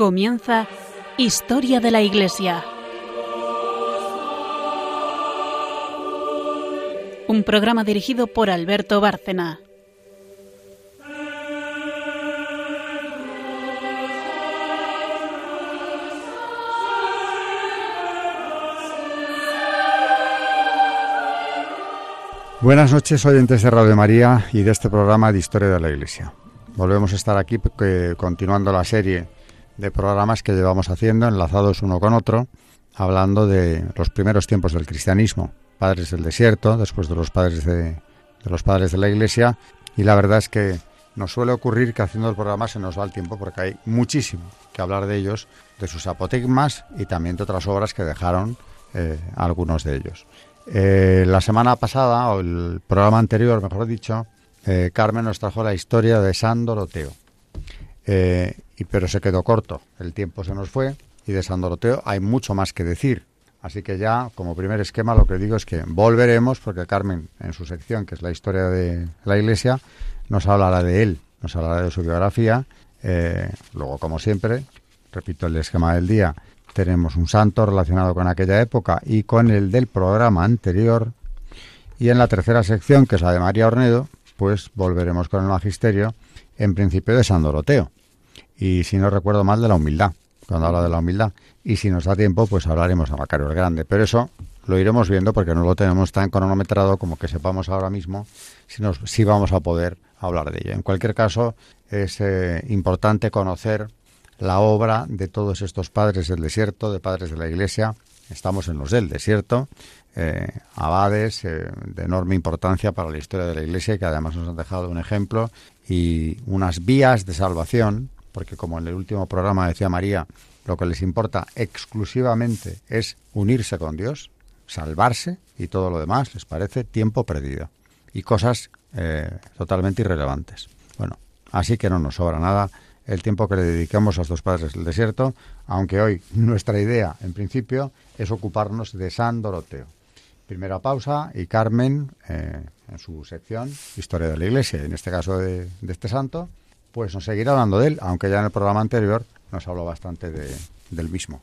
Comienza Historia de la Iglesia. Un programa dirigido por Alberto Bárcena. Buenas noches, oyentes de Radio María y de este programa de Historia de la Iglesia. Volvemos a estar aquí continuando la serie de programas que llevamos haciendo, enlazados uno con otro, hablando de los primeros tiempos del cristianismo, padres del desierto, después de los padres de, los padres de la Iglesia, y la verdad es que nos suele ocurrir que haciendo el programa se nos va el tiempo porque hay muchísimo que hablar de ellos, de sus apotegmas y también de otras obras que dejaron eh, algunos de ellos. Eh, la semana pasada, o el programa anterior, mejor dicho, eh, Carmen nos trajo la historia de San Doroteo. Y, pero se quedó corto, el tiempo se nos fue y de San Doroteo hay mucho más que decir. Así que ya, como primer esquema, lo que digo es que volveremos, porque Carmen, en su sección, que es la historia de la Iglesia, nos hablará de él, nos hablará de su biografía. Eh, luego, como siempre, repito el esquema del día, tenemos un santo relacionado con aquella época y con el del programa anterior. Y en la tercera sección, que es la de María Ornedo, pues volveremos con el magisterio, en principio de San Doroteo. Y si no recuerdo mal, de la humildad, cuando habla de la humildad. Y si nos da tiempo, pues hablaremos a Macario el Grande. Pero eso lo iremos viendo porque no lo tenemos tan cronometrado como que sepamos ahora mismo si, nos, si vamos a poder hablar de ello. En cualquier caso, es eh, importante conocer la obra de todos estos padres del desierto, de padres de la Iglesia. Estamos en los del desierto eh, abades eh, de enorme importancia para la historia de la Iglesia que además nos han dejado un ejemplo y unas vías de salvación, porque como en el último programa decía María, lo que les importa exclusivamente es unirse con Dios, salvarse y todo lo demás les parece tiempo perdido y cosas eh, totalmente irrelevantes. Bueno, así que no nos sobra nada el tiempo que le dedicamos a estos padres del desierto, aunque hoy nuestra idea, en principio, es ocuparnos de San Doroteo. Primera pausa y Carmen, eh, en su sección Historia de la Iglesia, en este caso de, este santo, pues nos seguirá hablando de él, aunque ya en el programa anterior nos habló bastante de, del mismo.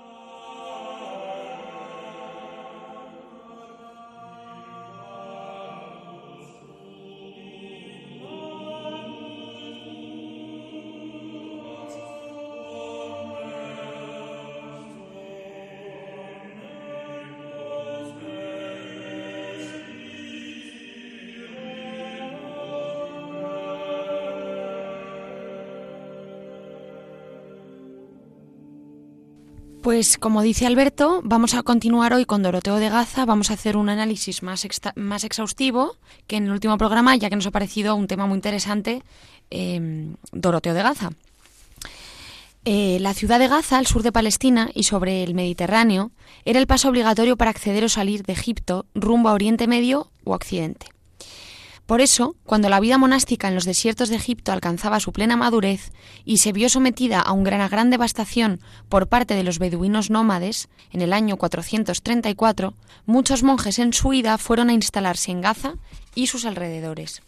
Pues como dice Alberto, vamos a continuar hoy con Doroteo de Gaza, vamos a hacer un análisis más, más exhaustivo que en el último programa, ya que nos ha parecido un tema muy interesante, eh, Doroteo de Gaza. Eh, la ciudad de Gaza, al sur de Palestina y sobre el Mediterráneo, era el paso obligatorio para acceder o salir de Egipto rumbo a Oriente Medio o Occidente. Por eso, cuando la vida monástica en los desiertos de Egipto alcanzaba su plena madurez y se vio sometida a una gran devastación por parte de los beduinos nómades, en el año 434, muchos monjes en su huida fueron a instalarse en Gaza y sus alrededores.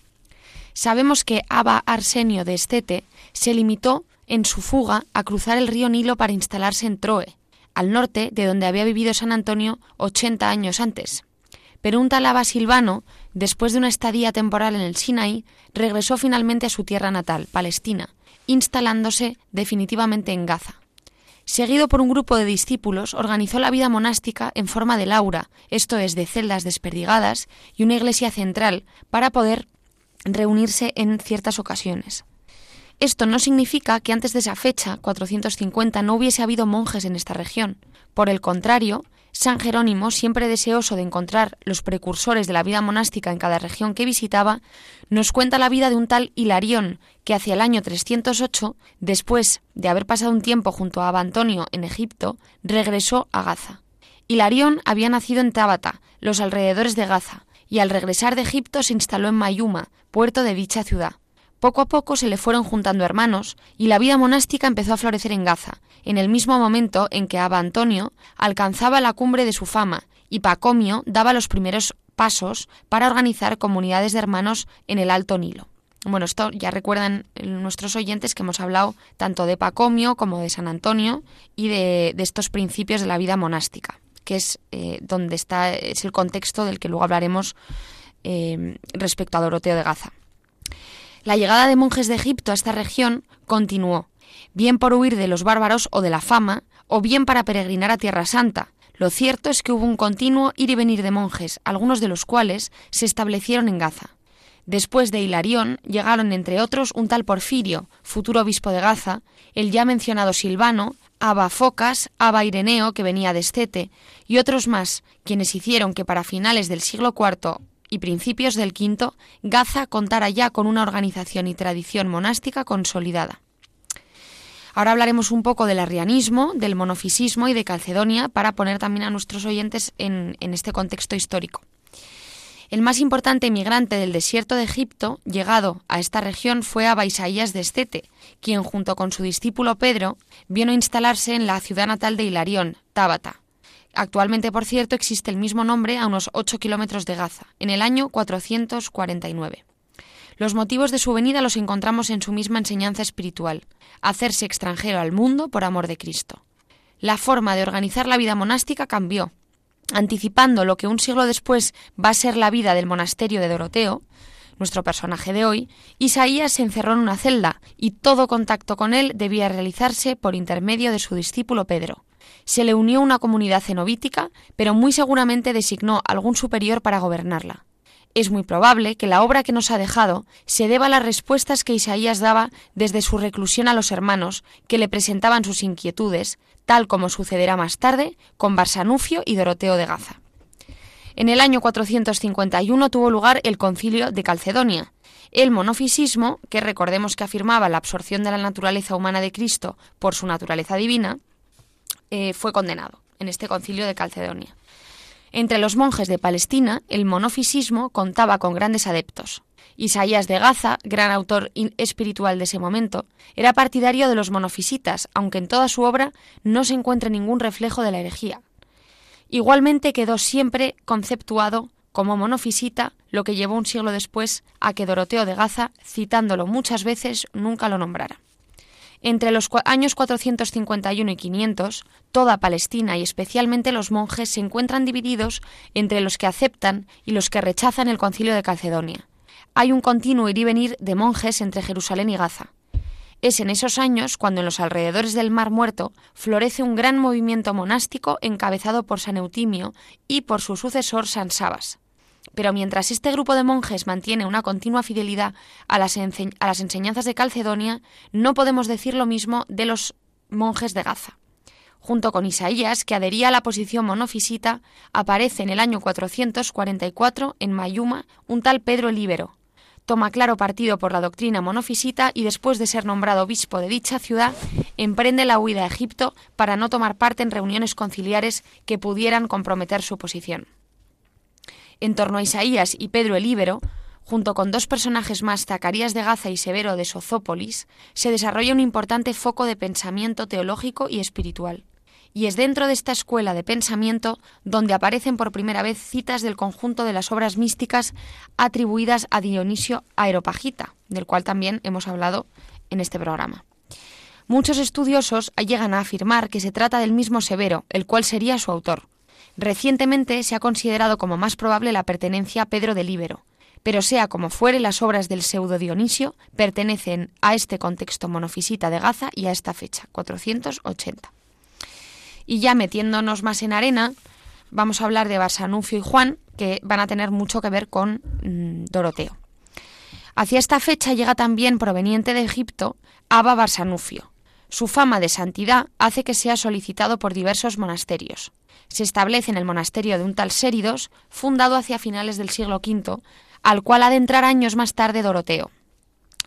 Sabemos que Abba Arsenio de Estete se limitó en su fuga a cruzar el río Nilo para instalarse en Troe, al norte de donde había vivido San Antonio 80 años antes. Pero un tal Abba Silvano después de una estadía temporal en el Sinaí, regresó finalmente a su tierra natal, Palestina, instalándose definitivamente en Gaza. Seguido por un grupo de discípulos, organizó la vida monástica en forma de laura, esto es, de celdas desperdigadas, y una iglesia central, para poder reunirse en ciertas ocasiones. Esto no significa que antes de esa fecha, 450, no hubiese habido monjes en esta región. Por el contrario, San Jerónimo, siempre deseoso de encontrar los precursores de la vida monástica en cada región que visitaba, nos cuenta la vida de un tal Hilarión, que hacia el año 308, después de haber pasado un tiempo junto a Abantonio en Egipto, regresó a Gaza. Hilarión había nacido en Tábata, los alrededores de Gaza, y al regresar de Egipto se instaló en Mayuma, puerto de dicha ciudad. Poco a poco se le fueron juntando hermanos y la vida monástica empezó a florecer en Gaza, en el mismo momento en que Abba Antonio alcanzaba la cumbre de su fama y Pacomio daba los primeros pasos para organizar comunidades de hermanos en el Alto Nilo. Bueno, esto ya recuerdan nuestros oyentes que hemos hablado tanto de Pacomio como de San Antonio y de, estos principios de la vida monástica, que es eh, donde está es el contexto del que luego hablaremos eh, respecto a Doroteo de Gaza. La llegada de monjes de Egipto a esta región continuó, bien por huir de los bárbaros o de la fama, o bien para peregrinar a Tierra Santa. Lo cierto es que hubo un continuo ir y venir de monjes, algunos de los cuales se establecieron en Gaza. Después de Hilarión llegaron, entre otros, un tal Porfirio, futuro obispo de Gaza, el ya mencionado Silvano, Abba Focas, Abba Ireneo, que venía de Estete, y otros más, quienes hicieron que para finales del siglo IV y principios del V, Gaza contara ya con una organización y tradición monástica consolidada. Ahora hablaremos un poco del arrianismo, del monofisismo y de Calcedonia para poner también a nuestros oyentes en, este contexto histórico. El más importante emigrante del desierto de Egipto, llegado a esta región, fue Abba Isaías de Estete, quien junto con su discípulo Pedro vino a instalarse en la ciudad natal de Hilarión, Tábata. Actualmente, por cierto, existe el mismo nombre a unos 8 kilómetros de Gaza, en el año 449. Los motivos de su venida los encontramos en su misma enseñanza espiritual, hacerse extranjero al mundo por amor de Cristo. La forma de organizar la vida monástica cambió. Anticipando lo que un siglo después va a ser la vida del monasterio de Doroteo, nuestro personaje de hoy, Isaías se encerró en una celda y todo contacto con él debía realizarse por intermedio de su discípulo Pedro se le unió una comunidad cenobítica, pero muy seguramente designó algún superior para gobernarla. Es muy probable que la obra que nos ha dejado se deba a las respuestas que Isaías daba desde su reclusión a los hermanos que le presentaban sus inquietudes, tal como sucederá más tarde con Barsanufio y Doroteo de Gaza. En el año 451 tuvo lugar el concilio de Calcedonia. El monofisismo, que recordemos que afirmaba la absorción de la naturaleza humana de Cristo por su naturaleza divina, eh, fue condenado en este concilio de Calcedonia. Entre los monjes de Palestina, el monofisismo contaba con grandes adeptos. Isaías de Gaza, gran autor espiritual de ese momento, era partidario de los monofisitas, aunque en toda su obra no se encuentra ningún reflejo de la herejía. Igualmente quedó siempre conceptuado como monofisita, lo que llevó un siglo después a que Doroteo de Gaza, citándolo muchas veces, nunca lo nombrara. Entre los años 451 y 500, toda Palestina y especialmente los monjes se encuentran divididos entre los que aceptan y los que rechazan el concilio de Calcedonia. Hay un continuo ir y venir de monjes entre Jerusalén y Gaza. Es en esos años cuando en los alrededores del Mar Muerto florece un gran movimiento monástico encabezado por San Eutimio y por su sucesor San Sabas. Pero mientras este grupo de monjes mantiene una continua fidelidad a las, enseñanzas de Calcedonia, no podemos decir lo mismo de los monjes de Gaza. Junto con Isaías, que adhería a la posición monofisita, aparece en el año 444 en Mayuma un tal Pedro el Íbero. Toma claro partido por la doctrina monofisita y después de ser nombrado obispo de dicha ciudad, emprende la huida a Egipto para no tomar parte en reuniones conciliares que pudieran comprometer su posición en torno a Isaías y Pedro el Íbero, junto con dos personajes más, Zacarías de Gaza y Severo de Sozópolis, se desarrolla un importante foco de pensamiento teológico y espiritual. Y es dentro de esta escuela de pensamiento donde aparecen por primera vez citas del conjunto de las obras místicas atribuidas a Dionisio Aeropagita, del cual también hemos hablado en este programa. Muchos estudiosos llegan a afirmar que se trata del mismo Severo, el cual sería su autor, Recientemente se ha considerado como más probable la pertenencia a Pedro del Íbero, pero sea como fuere, las obras del pseudo Dionisio pertenecen a este contexto monofisita de Gaza y a esta fecha, 480. Y ya metiéndonos más en arena, vamos a hablar de Barsanufio y Juan, que van a tener mucho que ver con mm, Doroteo. Hacia esta fecha llega también proveniente de Egipto Abba Barsanufio. Su fama de santidad hace que sea solicitado por diversos monasterios. Se establece en el monasterio de un tal Séridos, fundado hacia finales del siglo V, al cual ha de entrar años más tarde Doroteo.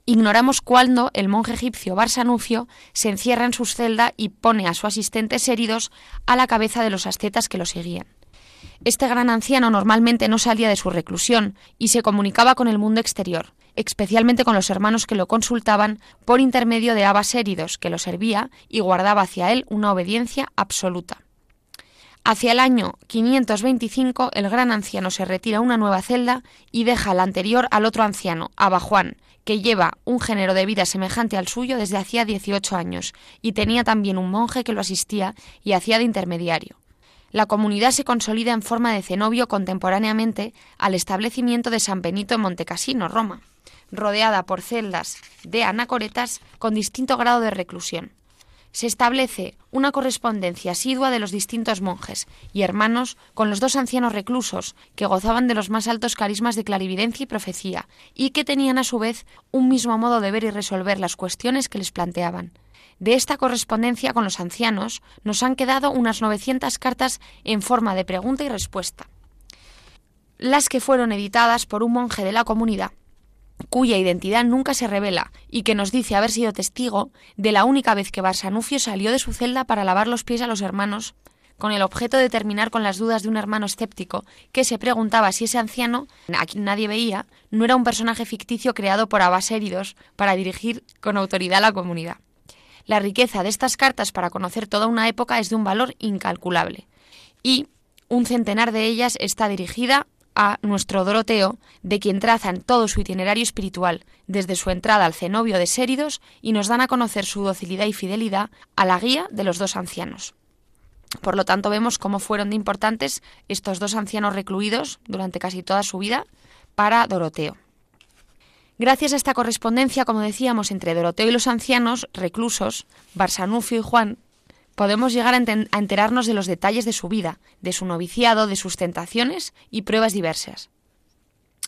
Ignoramos cuándo el monje egipcio Barsanufio se encierra en su celda y pone a su asistente Séridos a la cabeza de los ascetas que lo seguían. Este gran anciano normalmente no salía de su reclusión y se comunicaba con el mundo exterior, especialmente con los hermanos que lo consultaban por intermedio de Abas Séridos, que lo servía y guardaba hacia él una obediencia absoluta. Hacia el año 525 el gran anciano se retira a una nueva celda y deja la anterior al otro anciano, Abajuan, que lleva un género de vida semejante al suyo desde hacía 18 años, y tenía también un monje que lo asistía y hacía de intermediario. La comunidad se consolida en forma de cenobio contemporáneamente al establecimiento de San Benito en Montecassino, Roma, rodeada por celdas de anacoretas con distinto grado de reclusión se establece una correspondencia asidua de los distintos monjes y hermanos con los dos ancianos reclusos, que gozaban de los más altos carismas de clarividencia y profecía, y que tenían a su vez un mismo modo de ver y resolver las cuestiones que les planteaban. De esta correspondencia con los ancianos nos han quedado unas 900 cartas en forma de pregunta y respuesta, las que fueron editadas por un monje de la comunidad cuya identidad nunca se revela y que nos dice haber sido testigo de la única vez que Barsanufio salió de su celda para lavar los pies a los hermanos, con el objeto de terminar con las dudas de un hermano escéptico que se preguntaba si ese anciano, a quien nadie veía, no era un personaje ficticio creado por abaséridos para dirigir con autoridad a la comunidad. La riqueza de estas cartas para conocer toda una época es de un valor incalculable y un centenar de ellas está dirigida a nuestro Doroteo, de quien trazan todo su itinerario espiritual, desde su entrada al cenobio de Séridos, y nos dan a conocer su docilidad y fidelidad a la guía de los dos ancianos. Por lo tanto, vemos cómo fueron de importantes estos dos ancianos recluidos durante casi toda su vida para Doroteo. Gracias a esta correspondencia, como decíamos, entre Doroteo y los ancianos reclusos, Barsanufio y Juan, podemos llegar a, enterarnos de los detalles de su vida, de su noviciado, de sus tentaciones y pruebas diversas.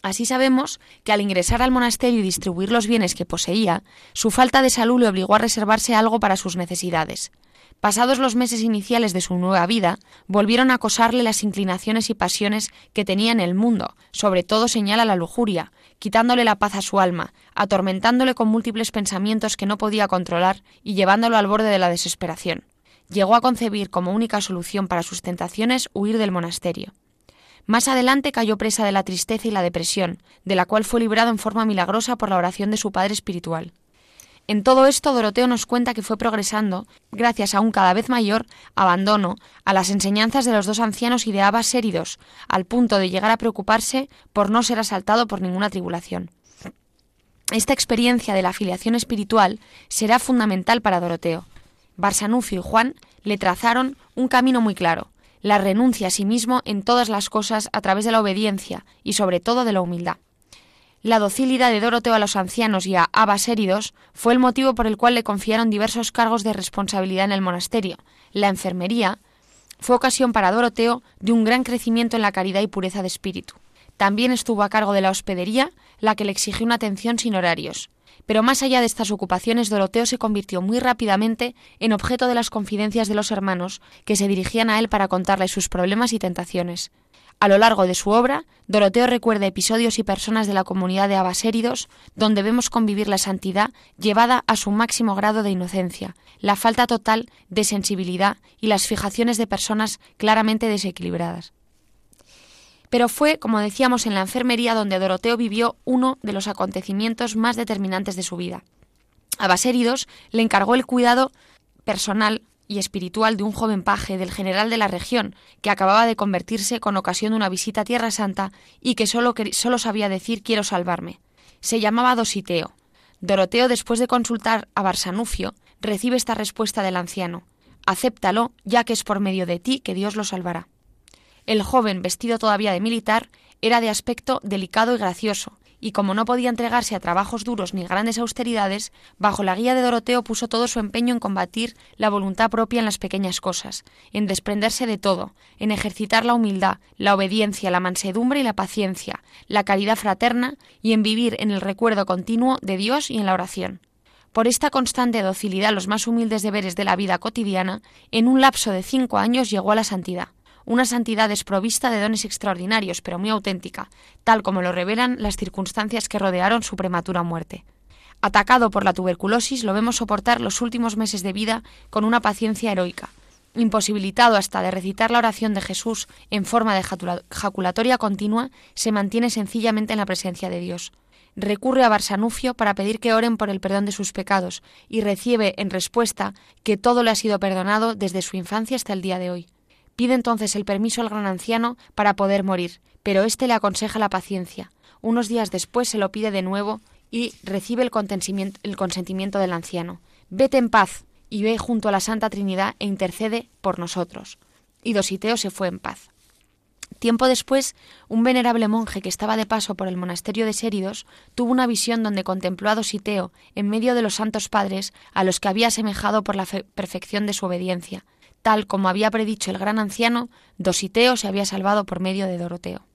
Así sabemos que al ingresar al monasterio y distribuir los bienes que poseía, su falta de salud le obligó a reservarse algo para sus necesidades. Pasados los meses iniciales de su nueva vida, volvieron a acosarle las inclinaciones y pasiones que tenía en el mundo, sobre todo señala la lujuria, quitándole la paz a su alma, atormentándole con múltiples pensamientos que no podía controlar y llevándolo al borde de la desesperación llegó a concebir como única solución para sus tentaciones huir del monasterio. Más adelante cayó presa de la tristeza y la depresión, de la cual fue librado en forma milagrosa por la oración de su padre espiritual. En todo esto, Doroteo nos cuenta que fue progresando, gracias a un cada vez mayor abandono a las enseñanzas de los dos ancianos y de abas séridos, al punto de llegar a preocuparse por no ser asaltado por ninguna tribulación. Esta experiencia de la afiliación espiritual será fundamental para Doroteo, Barsanufio y Juan le trazaron un camino muy claro, la renuncia a sí mismo en todas las cosas a través de la obediencia y sobre todo de la humildad. La docilidad de Doroteo a los ancianos y a Abas heridos fue el motivo por el cual le confiaron diversos cargos de responsabilidad en el monasterio. La enfermería fue ocasión para Doroteo de un gran crecimiento en la caridad y pureza de espíritu. También estuvo a cargo de la hospedería, la que le exigió una atención sin horarios. Pero más allá de estas ocupaciones, Doroteo se convirtió muy rápidamente en objeto de las confidencias de los hermanos que se dirigían a él para contarle sus problemas y tentaciones. A lo largo de su obra, Doroteo recuerda episodios y personas de la comunidad de abaséridos donde vemos convivir la santidad llevada a su máximo grado de inocencia, la falta total de sensibilidad y las fijaciones de personas claramente desequilibradas. Pero fue, como decíamos, en la enfermería donde Doroteo vivió uno de los acontecimientos más determinantes de su vida. A Baséridos le encargó el cuidado personal y espiritual de un joven paje del general de la región, que acababa de convertirse con ocasión de una visita a Tierra Santa y que solo, solo sabía decir quiero salvarme. Se llamaba Dositeo. Doroteo, después de consultar a Barsanufio, recibe esta respuesta del anciano. Acéptalo, ya que es por medio de ti que Dios lo salvará. El joven, vestido todavía de militar, era de aspecto delicado y gracioso, y como no podía entregarse a trabajos duros ni grandes austeridades, bajo la guía de Doroteo puso todo su empeño en combatir la voluntad propia en las pequeñas cosas, en desprenderse de todo, en ejercitar la humildad, la obediencia, la mansedumbre y la paciencia, la caridad fraterna y en vivir en el recuerdo continuo de Dios y en la oración. Por esta constante docilidad a los más humildes deberes de la vida cotidiana, en un lapso de cinco años llegó a la santidad una santidad desprovista de dones extraordinarios, pero muy auténtica, tal como lo revelan las circunstancias que rodearon su prematura muerte. Atacado por la tuberculosis, lo vemos soportar los últimos meses de vida con una paciencia heroica. Imposibilitado hasta de recitar la oración de Jesús en forma de jaculatoria continua, se mantiene sencillamente en la presencia de Dios recurre a Barsanufio para pedir que oren por el perdón de sus pecados y recibe en respuesta que todo le ha sido perdonado desde su infancia hasta el día de hoy. Pide entonces el permiso al gran anciano para poder morir, pero éste le aconseja la paciencia. Unos días después se lo pide de nuevo y recibe el consentimiento, el consentimiento del anciano. Vete en paz y ve junto a la Santa Trinidad e intercede por nosotros. Y Dositeo se fue en paz. Tiempo después, un venerable monje que estaba de paso por el monasterio de Séridos tuvo una visión donde contempló a Dositeo en medio de los santos padres a los que había asemejado por la perfección de su obediencia. Tal como había predicho el gran anciano, Dositeo se había salvado por medio de Doroteo.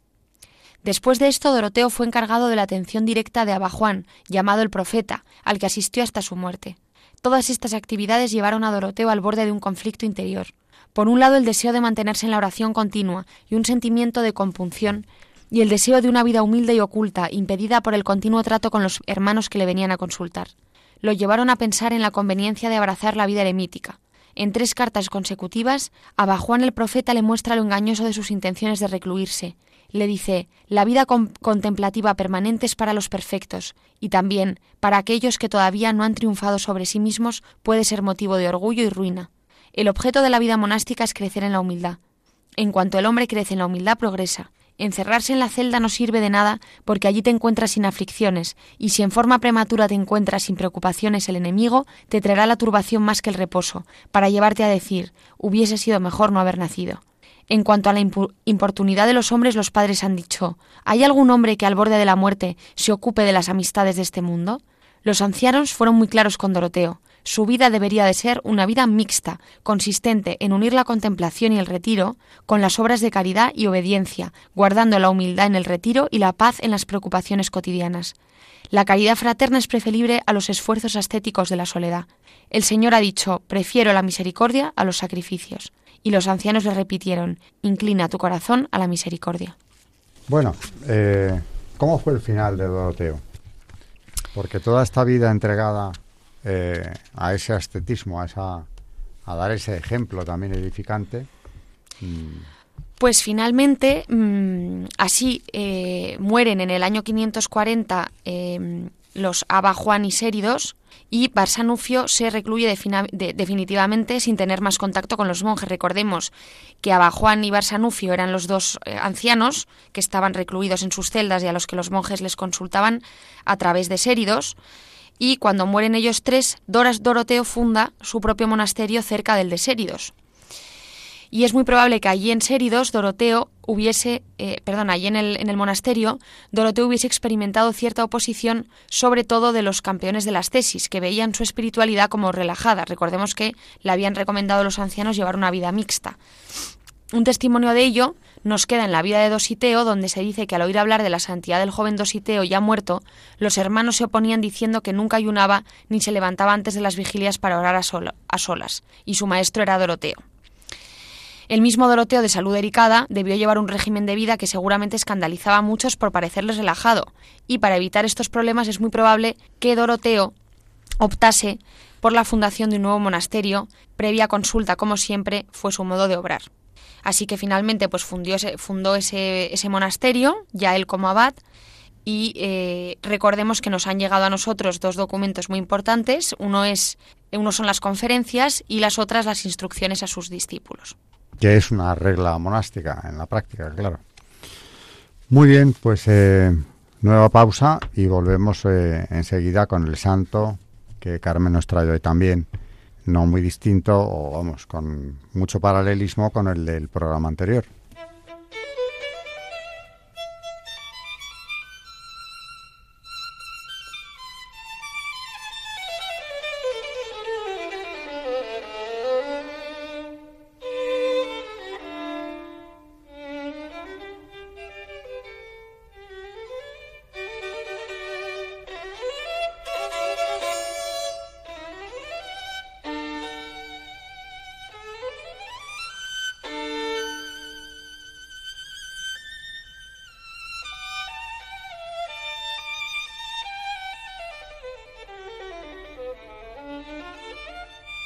Después de esto, Doroteo fue encargado de la atención directa de Abajuan, llamado el profeta, al que asistió hasta su muerte. Todas estas actividades llevaron a Doroteo al borde de un conflicto interior. Por un lado, el deseo de mantenerse en la oración continua y un sentimiento de compunción, y el deseo de una vida humilde y oculta, impedida por el continuo trato con los hermanos que le venían a consultar. Lo llevaron a pensar en la conveniencia de abrazar la vida eremítica. En tres cartas consecutivas, a Juan el profeta le muestra lo engañoso de sus intenciones de recluirse. Le dice, la vida contemplativa permanente es para los perfectos, y también, para aquellos que todavía no han triunfado sobre sí mismos, puede ser motivo de orgullo y ruina. El objeto de la vida monástica es crecer en la humildad. En cuanto el hombre crece en la humildad, progresa. Encerrarse en la celda no sirve de nada porque allí te encuentras sin aflicciones, y si en forma prematura te encuentras sin preocupaciones el enemigo, te traerá la turbación más que el reposo, para llevarte a decir, hubiese sido mejor no haber nacido. En cuanto a la importunidad de los hombres, los padres han dicho, ¿hay algún hombre que al borde de la muerte se ocupe de las amistades de este mundo? Los ancianos fueron muy claros con Doroteo. Su vida debería de ser una vida mixta, consistente en unir la contemplación y el retiro con las obras de caridad y obediencia, guardando la humildad en el retiro y la paz en las preocupaciones cotidianas. La caridad fraterna es preferible a los esfuerzos ascéticos de la soledad. El Señor ha dicho, prefiero la misericordia a los sacrificios. Y los ancianos le repitieron, inclina tu corazón a la misericordia. Bueno, eh, ¿cómo fue el final de Doroteo? Porque toda esta vida entregada eh, a ese ascetismo, a, esa, a dar ese ejemplo también edificante. Pues finalmente, mm, así eh, mueren en el año 540 eh, los Abba Juan y Séridos, y Barsanufio se recluye definitivamente sin tener más contacto con los monjes. Recordemos que Abba Juan y Barsanufio eran los dos ancianos que estaban recluidos en sus celdas y a los que los monjes les consultaban a través de Séridos y cuando mueren ellos tres, Doras Doroteo funda su propio monasterio cerca del de Séridos. Y es muy probable que allí en Séridos Doroteo hubiese, eh, perdón, allí en el, en el monasterio, Doroteo hubiese experimentado cierta oposición, sobre todo de los campeones de las tesis, que veían su espiritualidad como relajada. Recordemos que le habían recomendado a los ancianos llevar una vida mixta. Un testimonio de ello nos queda en la vida de Dositeo, donde se dice que al oír hablar de la santidad del joven Dositeo ya muerto, los hermanos se oponían diciendo que nunca ayunaba ni se levantaba antes de las vigilias para orar a, solas, y su maestro era Doroteo. El mismo Doroteo, de salud delicada, debió llevar un régimen de vida que seguramente escandalizaba a muchos por parecerles relajado, y para evitar estos problemas es muy probable que Doroteo optase por la fundación de un nuevo monasterio, previa consulta, como siempre, fue su modo de obrar. Así que finalmente pues fundó ese, fundó ese, ese monasterio, ya él como abad, y eh, recordemos que nos han llegado a nosotros dos documentos muy importantes. Uno, es, uno son las conferencias y las otras las instrucciones a sus discípulos. Que es una regla monástica en la práctica, claro. Muy bien, pues eh, nueva pausa y volvemos eh, enseguida con el santo que Carmen nos trae hoy también no muy distinto o vamos, con mucho paralelismo con el del programa anterior.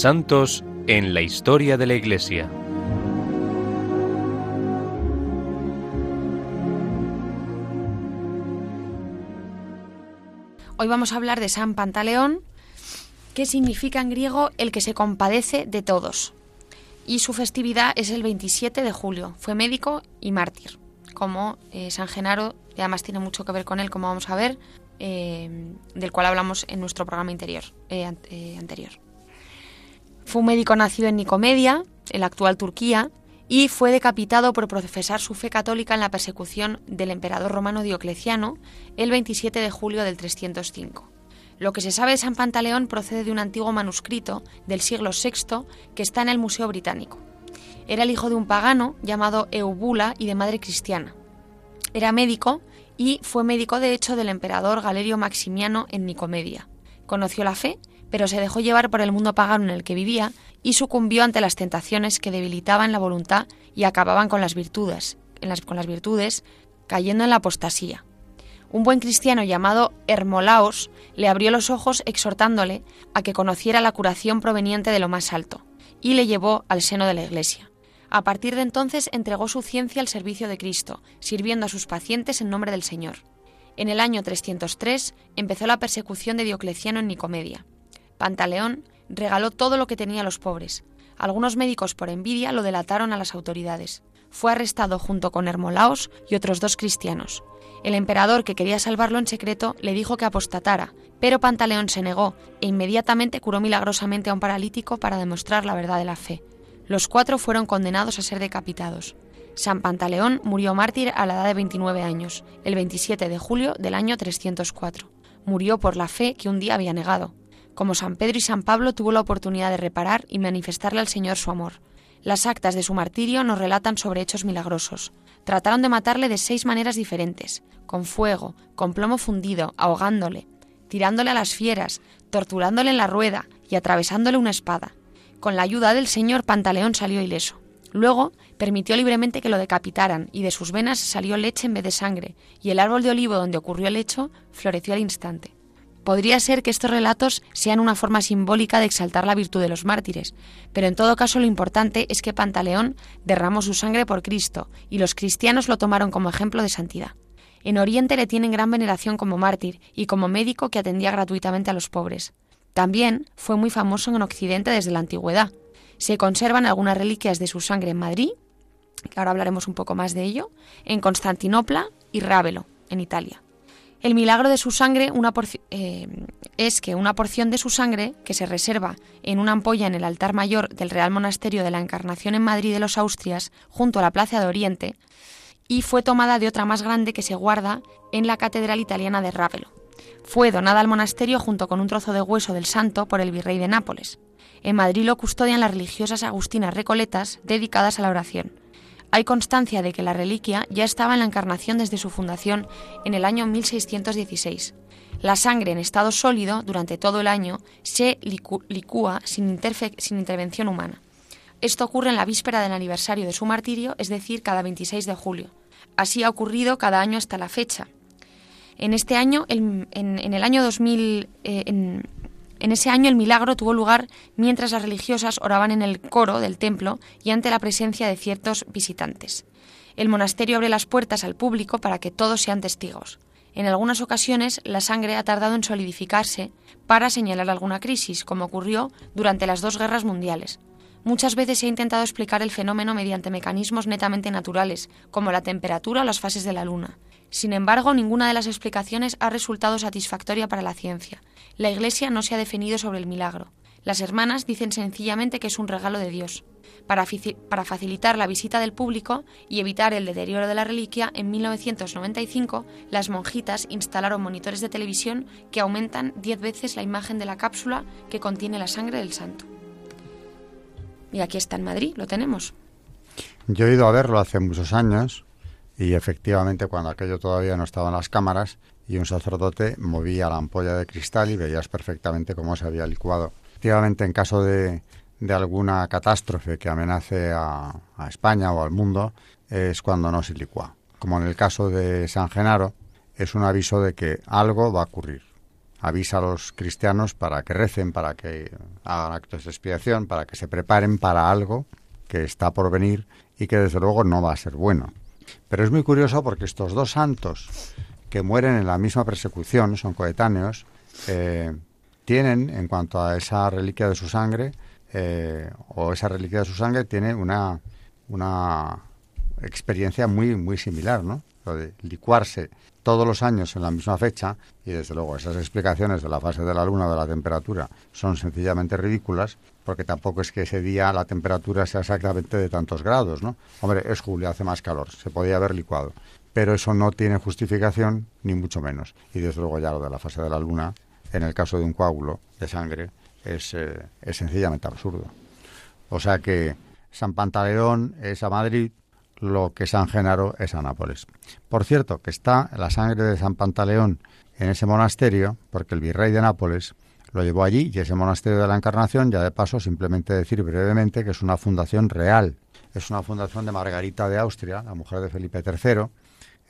Santos en la historia de la Iglesia. Hoy vamos a hablar de San Pantaleón, que significa en griego el que se compadece de todos. Y su festividad es el 27 de julio. Fue médico y mártir, como eh, San Genaro, y además tiene mucho que ver con él, como vamos a ver, eh, del cual hablamos en nuestro programa eh, anterior. Fue un médico nacido en Nicomedia, en la actual Turquía, y fue decapitado por profesar su fe católica en la persecución del emperador romano Diocleciano el 27 de julio del 305. Lo que se sabe de San Pantaleón procede de un antiguo manuscrito del siglo VI que está en el Museo Británico. Era el hijo de un pagano llamado Eubula y de madre cristiana. Era médico y fue médico de hecho del emperador Galerio Maximiano en Nicomedia. Conoció la fe pero se dejó llevar por el mundo pagano en el que vivía y sucumbió ante las tentaciones que debilitaban la voluntad y acababan con las virtudes, con las virtudes, cayendo en la apostasía. Un buen cristiano llamado Hermolaos le abrió los ojos exhortándole a que conociera la curación proveniente de lo más alto, y le llevó al seno de la Iglesia. A partir de entonces entregó su ciencia al servicio de Cristo, sirviendo a sus pacientes en nombre del Señor. En el año 303 empezó la persecución de Diocleciano en Nicomedia. Pantaleón regaló todo lo que tenía a los pobres. Algunos médicos por envidia lo delataron a las autoridades. Fue arrestado junto con Hermolaos y otros dos cristianos. El emperador, que quería salvarlo en secreto, le dijo que apostatara, pero Pantaleón se negó e inmediatamente curó milagrosamente a un paralítico para demostrar la verdad de la fe. Los cuatro fueron condenados a ser decapitados. San Pantaleón murió mártir a la edad de 29 años, el 27 de julio del año 304. Murió por la fe que un día había negado. Como San Pedro y San Pablo tuvo la oportunidad de reparar y manifestarle al Señor su amor. Las actas de su martirio nos relatan sobre hechos milagrosos. Trataron de matarle de seis maneras diferentes, con fuego, con plomo fundido, ahogándole, tirándole a las fieras, torturándole en la rueda y atravesándole una espada. Con la ayuda del Señor Pantaleón salió ileso. Luego permitió libremente que lo decapitaran y de sus venas salió leche en vez de sangre, y el árbol de olivo donde ocurrió el hecho floreció al instante. Podría ser que estos relatos sean una forma simbólica de exaltar la virtud de los mártires, pero en todo caso lo importante es que Pantaleón derramó su sangre por Cristo y los cristianos lo tomaron como ejemplo de santidad. En Oriente le tienen gran veneración como mártir y como médico que atendía gratuitamente a los pobres. También fue muy famoso en Occidente desde la antigüedad. Se conservan algunas reliquias de su sangre en Madrid, que ahora hablaremos un poco más de ello, en Constantinopla y Rávelo, en Italia. El milagro de su sangre eh, es que una porción de su sangre, que se reserva en una ampolla en el altar mayor del Real Monasterio de la Encarnación en Madrid de los Austrias, junto a la Plaza de Oriente, y fue tomada de otra más grande que se guarda en la Catedral Italiana de Ravelo. Fue donada al monasterio junto con un trozo de hueso del santo por el virrey de Nápoles. En Madrid lo custodian las religiosas agustinas recoletas dedicadas a la oración hay constancia de que la reliquia ya estaba en la encarnación desde su fundación en el año 1616. La sangre en estado sólido durante todo el año se licúa sin, sin intervención humana. Esto ocurre en la víspera del aniversario de su martirio, es decir, cada 26 de julio. Así ha ocurrido cada año hasta la fecha. En este año, en, el año 2000, en ese año el milagro tuvo lugar mientras las religiosas oraban en el coro del templo y ante la presencia de ciertos visitantes. El monasterio abre las puertas al público para que todos sean testigos. En algunas ocasiones la sangre ha tardado en solidificarse para señalar alguna crisis, como ocurrió durante las dos guerras mundiales. Muchas veces se ha intentado explicar el fenómeno mediante mecanismos netamente naturales, como la temperatura o las fases de la luna. Sin embargo, ninguna de las explicaciones ha resultado satisfactoria para la ciencia. La Iglesia no se ha definido sobre el milagro. Las hermanas dicen sencillamente que es un regalo de Dios. Para, facilitar la visita del público y evitar el deterioro de la reliquia, en 1995 las monjitas instalaron monitores de televisión que aumentan 10 veces la imagen de la cápsula que contiene la sangre del santo. Y aquí está en Madrid, lo tenemos. Yo he ido a verlo hace muchos años y efectivamente cuando aquello todavía no estaba en las cámaras y un sacerdote movía la ampolla de cristal y veías perfectamente cómo se había licuado. Efectivamente, en caso de, de alguna catástrofe que amenace a, a, España o al mundo, es cuando no se licúa. Como en el caso de San Genaro, es un aviso de que algo va a ocurrir. Avisa a los cristianos para que recen, para que hagan actos de expiación, para que se preparen para algo que está por venir y que desde luego no va a ser bueno. Pero es muy curioso porque estos dos santos que mueren en la misma persecución, son coetáneos, eh, tienen, en cuanto a esa reliquia de su sangre, eh, o esa reliquia de su sangre, tiene una, una experiencia muy, muy similar, ¿no? Lo de licuarse todos los años en la misma fecha, y desde luego esas explicaciones de la fase de la luna de la temperatura son sencillamente ridículas, porque tampoco es que ese día la temperatura sea exactamente de tantos grados, ¿no? Hombre, es julio, hace más calor, se podía haber licuado. Pero eso no tiene justificación, ni mucho menos. Y desde luego ya lo de la fase de la luna, en el caso de un coágulo de sangre, es, eh, es sencillamente absurdo. O sea que San Pantaleón es a Madrid, lo que San Genaro es a Nápoles. Por cierto, que está la sangre de San Pantaleón en ese monasterio, porque el virrey de Nápoles lo llevó allí y ese monasterio de la Encarnación, ya de paso, simplemente decir brevemente que es una fundación real. Es una fundación de Margarita de Austria, la mujer de Felipe III,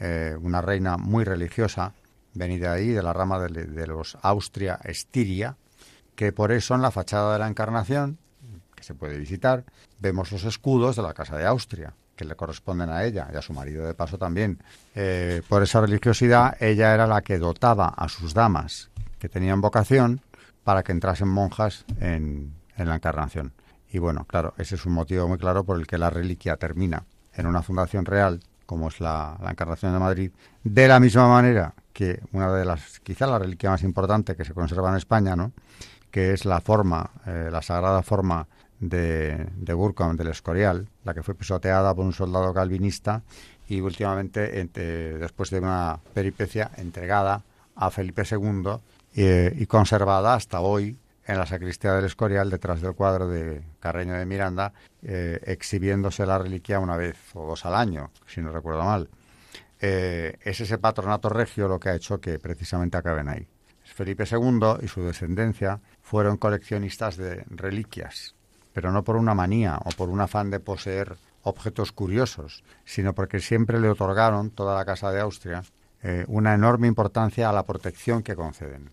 eh, una reina muy religiosa, venida ahí de la rama de, de los Austria-Estiria, que por eso en la fachada de la Encarnación, que se puede visitar, vemos los escudos de la Casa de Austria que le corresponden a ella y a su marido de paso también. Eh, por esa religiosidad, ella era la que dotaba a sus damas que tenían vocación para que entrasen monjas en, en la encarnación. Y bueno, claro, ese es un motivo muy claro por el que la reliquia termina en una fundación real, como es la, Encarnación de Madrid, de la misma manera que una de las, quizá la reliquia más importante que se conserva en España, ¿no? que es la forma, eh, la sagrada forma de, de Burkham, del Escorial, la que fue pisoteada por un soldado calvinista y últimamente, después de una peripecia, entregada a Felipe II y conservada hasta hoy en la sacristía del Escorial, detrás del cuadro de Carreño de Miranda, eh, exhibiéndose la reliquia una vez o dos al año, si no recuerdo mal. Eh, es ese patronato regio lo que ha hecho que precisamente acaben ahí. Felipe II y su descendencia fueron coleccionistas de reliquias, pero no por una manía o por un afán de poseer objetos curiosos, sino porque siempre le otorgaron, toda la Casa de Austria, eh, una enorme importancia a la protección que conceden.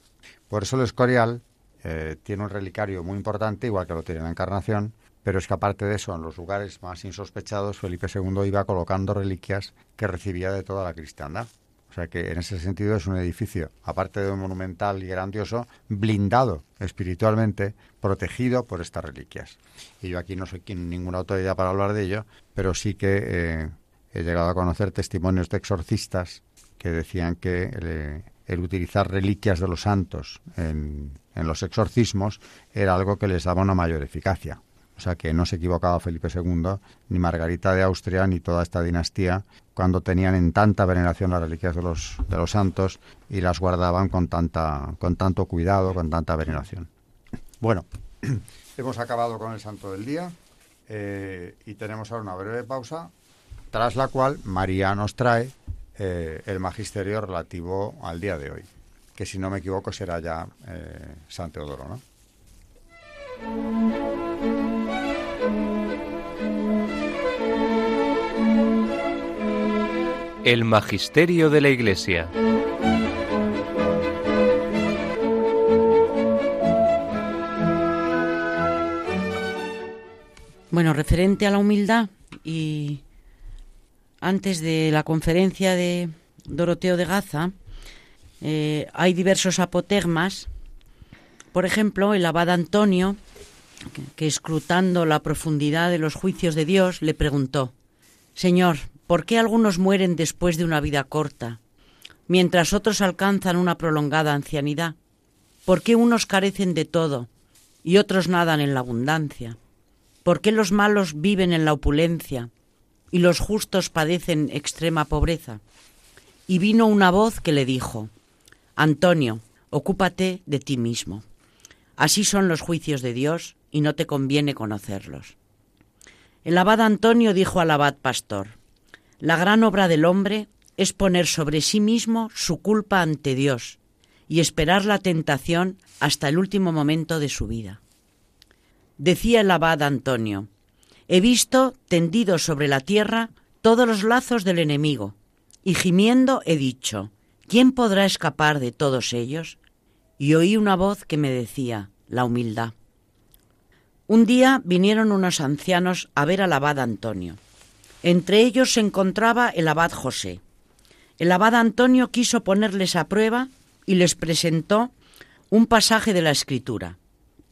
Por eso el Escorial eh, tiene un relicario muy importante, igual que lo tiene la Encarnación, pero es que aparte de eso, en los lugares más insospechados, Felipe II iba colocando reliquias que recibía de toda la cristiandad. O sea que en ese sentido es un edificio, aparte de monumental y grandioso, blindado espiritualmente, protegido por estas reliquias. Y yo aquí no soy ninguna autoridad para hablar de ello, pero sí que eh, he llegado a conocer testimonios de exorcistas que decían que eh, el utilizar reliquias de los santos en, en los exorcismos era algo que les daba una mayor eficacia. O sea que no se equivocaba Felipe II, ni Margarita de Austria, ni toda esta dinastía, cuando tenían en tanta veneración las reliquias de los, de los santos y las guardaban con, tanta, con tanto cuidado, con tanta veneración. Bueno, hemos acabado con el santo del día eh, y tenemos ahora una breve pausa, tras la cual María nos trae eh, el magisterio relativo al día de hoy, que si no me equivoco será ya eh, San Teodoro, ¿no? El Magisterio de la Iglesia. Bueno, referente a la humildad y antes de la conferencia de Doroteo de Gaza, eh, hay diversos apotegmas. Por ejemplo, el abad Antonio, que escrutando la profundidad de los juicios de Dios, le preguntó, Señor, ¿Por qué algunos mueren después de una vida corta mientras otros alcanzan una prolongada ancianidad? ¿Por qué unos carecen de todo y otros nadan en la abundancia? ¿Por qué los malos viven en la opulencia y los justos padecen extrema pobreza? Y vino una voz que le dijo, Antonio, ocúpate de ti mismo. Así son los juicios de Dios y no te conviene conocerlos. El abad Antonio dijo al abad pastor, La gran obra del hombre es poner sobre sí mismo su culpa ante Dios y esperar la tentación hasta el último momento de su vida. Decía el abad Antonio, He visto tendidos sobre la tierra todos los lazos del enemigo, y gimiendo he dicho, ¿quién podrá escapar de todos ellos? Y oí una voz que me decía, la humildad. Un día vinieron unos ancianos a ver al abad Antonio. Entre ellos se encontraba el abad José. El abad Antonio quiso ponerles a prueba y les presentó un pasaje de la Escritura.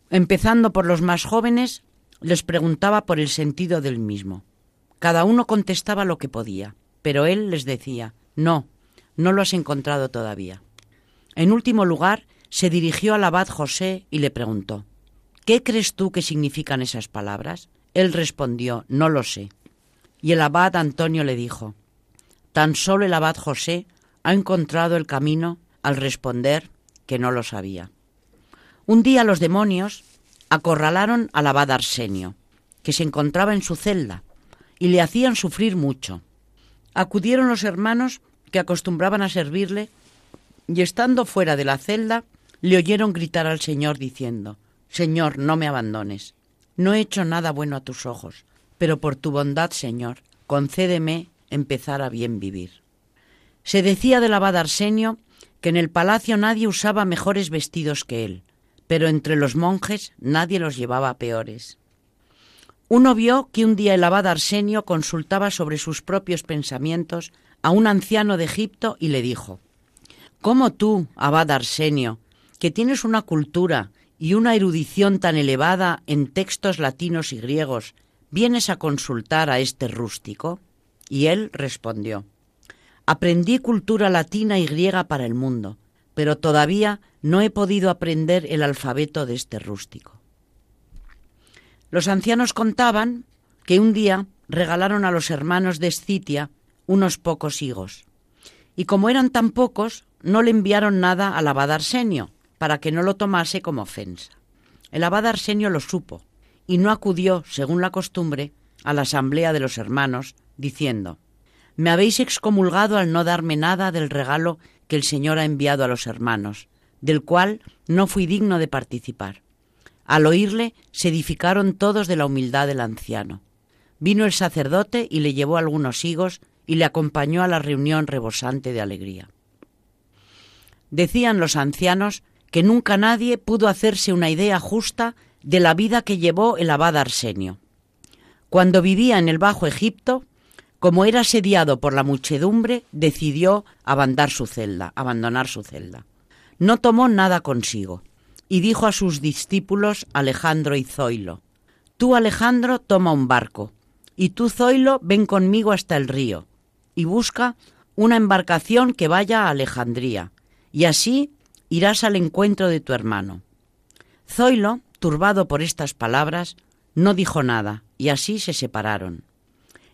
Empezando por los más jóvenes, les preguntaba por el sentido del mismo. Cada uno contestaba lo que podía, pero él les decía, no, no lo has encontrado todavía. En último lugar, se dirigió al abad José y le preguntó, ¿Qué crees tú que significan esas palabras? Él respondió, no lo sé. Y el abad Antonio le dijo, Tan solo el abad José ha encontrado el camino al responder que no lo sabía. Un día los demonios acorralaron al abad Arsenio, que se encontraba en su celda, y le hacían sufrir mucho. Acudieron los hermanos que acostumbraban a servirle, y estando fuera de la celda, le oyeron gritar al Señor diciendo, Señor, no me abandones. No he hecho nada bueno a tus ojos, pero por tu bondad, Señor, concédeme empezar a bien vivir. Se decía del abad Arsenio que en el palacio nadie usaba mejores vestidos que él, pero entre los monjes nadie los llevaba peores. Uno vio que un día el abad Arsenio consultaba sobre sus propios pensamientos a un anciano de Egipto y le dijo, ¿Cómo tú, abad Arsenio, que tienes una cultura y una erudición tan elevada en textos latinos y griegos, vienes a consultar a este rústico? Y él respondió, Aprendí cultura latina y griega para el mundo, pero todavía no he podido aprender el alfabeto de este rústico. Los ancianos contaban que un día regalaron a los hermanos de Escitia unos pocos higos, y como eran tan pocos, no le enviaron nada al abad Arsenio, para que no lo tomase como ofensa. El abad Arsenio lo supo, y no acudió, según la costumbre, a la asamblea de los hermanos, diciendo, Me habéis excomulgado al no darme nada del regalo que el Señor ha enviado a los hermanos, del cual no fui digno de participar. Al oírle, se edificaron todos de la humildad del anciano. Vino el sacerdote y le llevó algunos higos y le acompañó a la reunión rebosante de alegría. Decían los ancianos que nunca nadie pudo hacerse una idea justa de la vida que llevó el abad Arsenio. Cuando vivía en el Bajo Egipto, como era asediado por la muchedumbre, decidió abandonar su celda, abandonar su celda. No tomó nada consigo y dijo a sus discípulos Alejandro y Zoilo: Tú, Alejandro, toma un barco, y tú, Zoilo, ven conmigo hasta el río y busca una embarcación que vaya a Alejandría, y así irás al encuentro de tu hermano. Zoilo, turbado por estas palabras, no dijo nada, y así se separaron.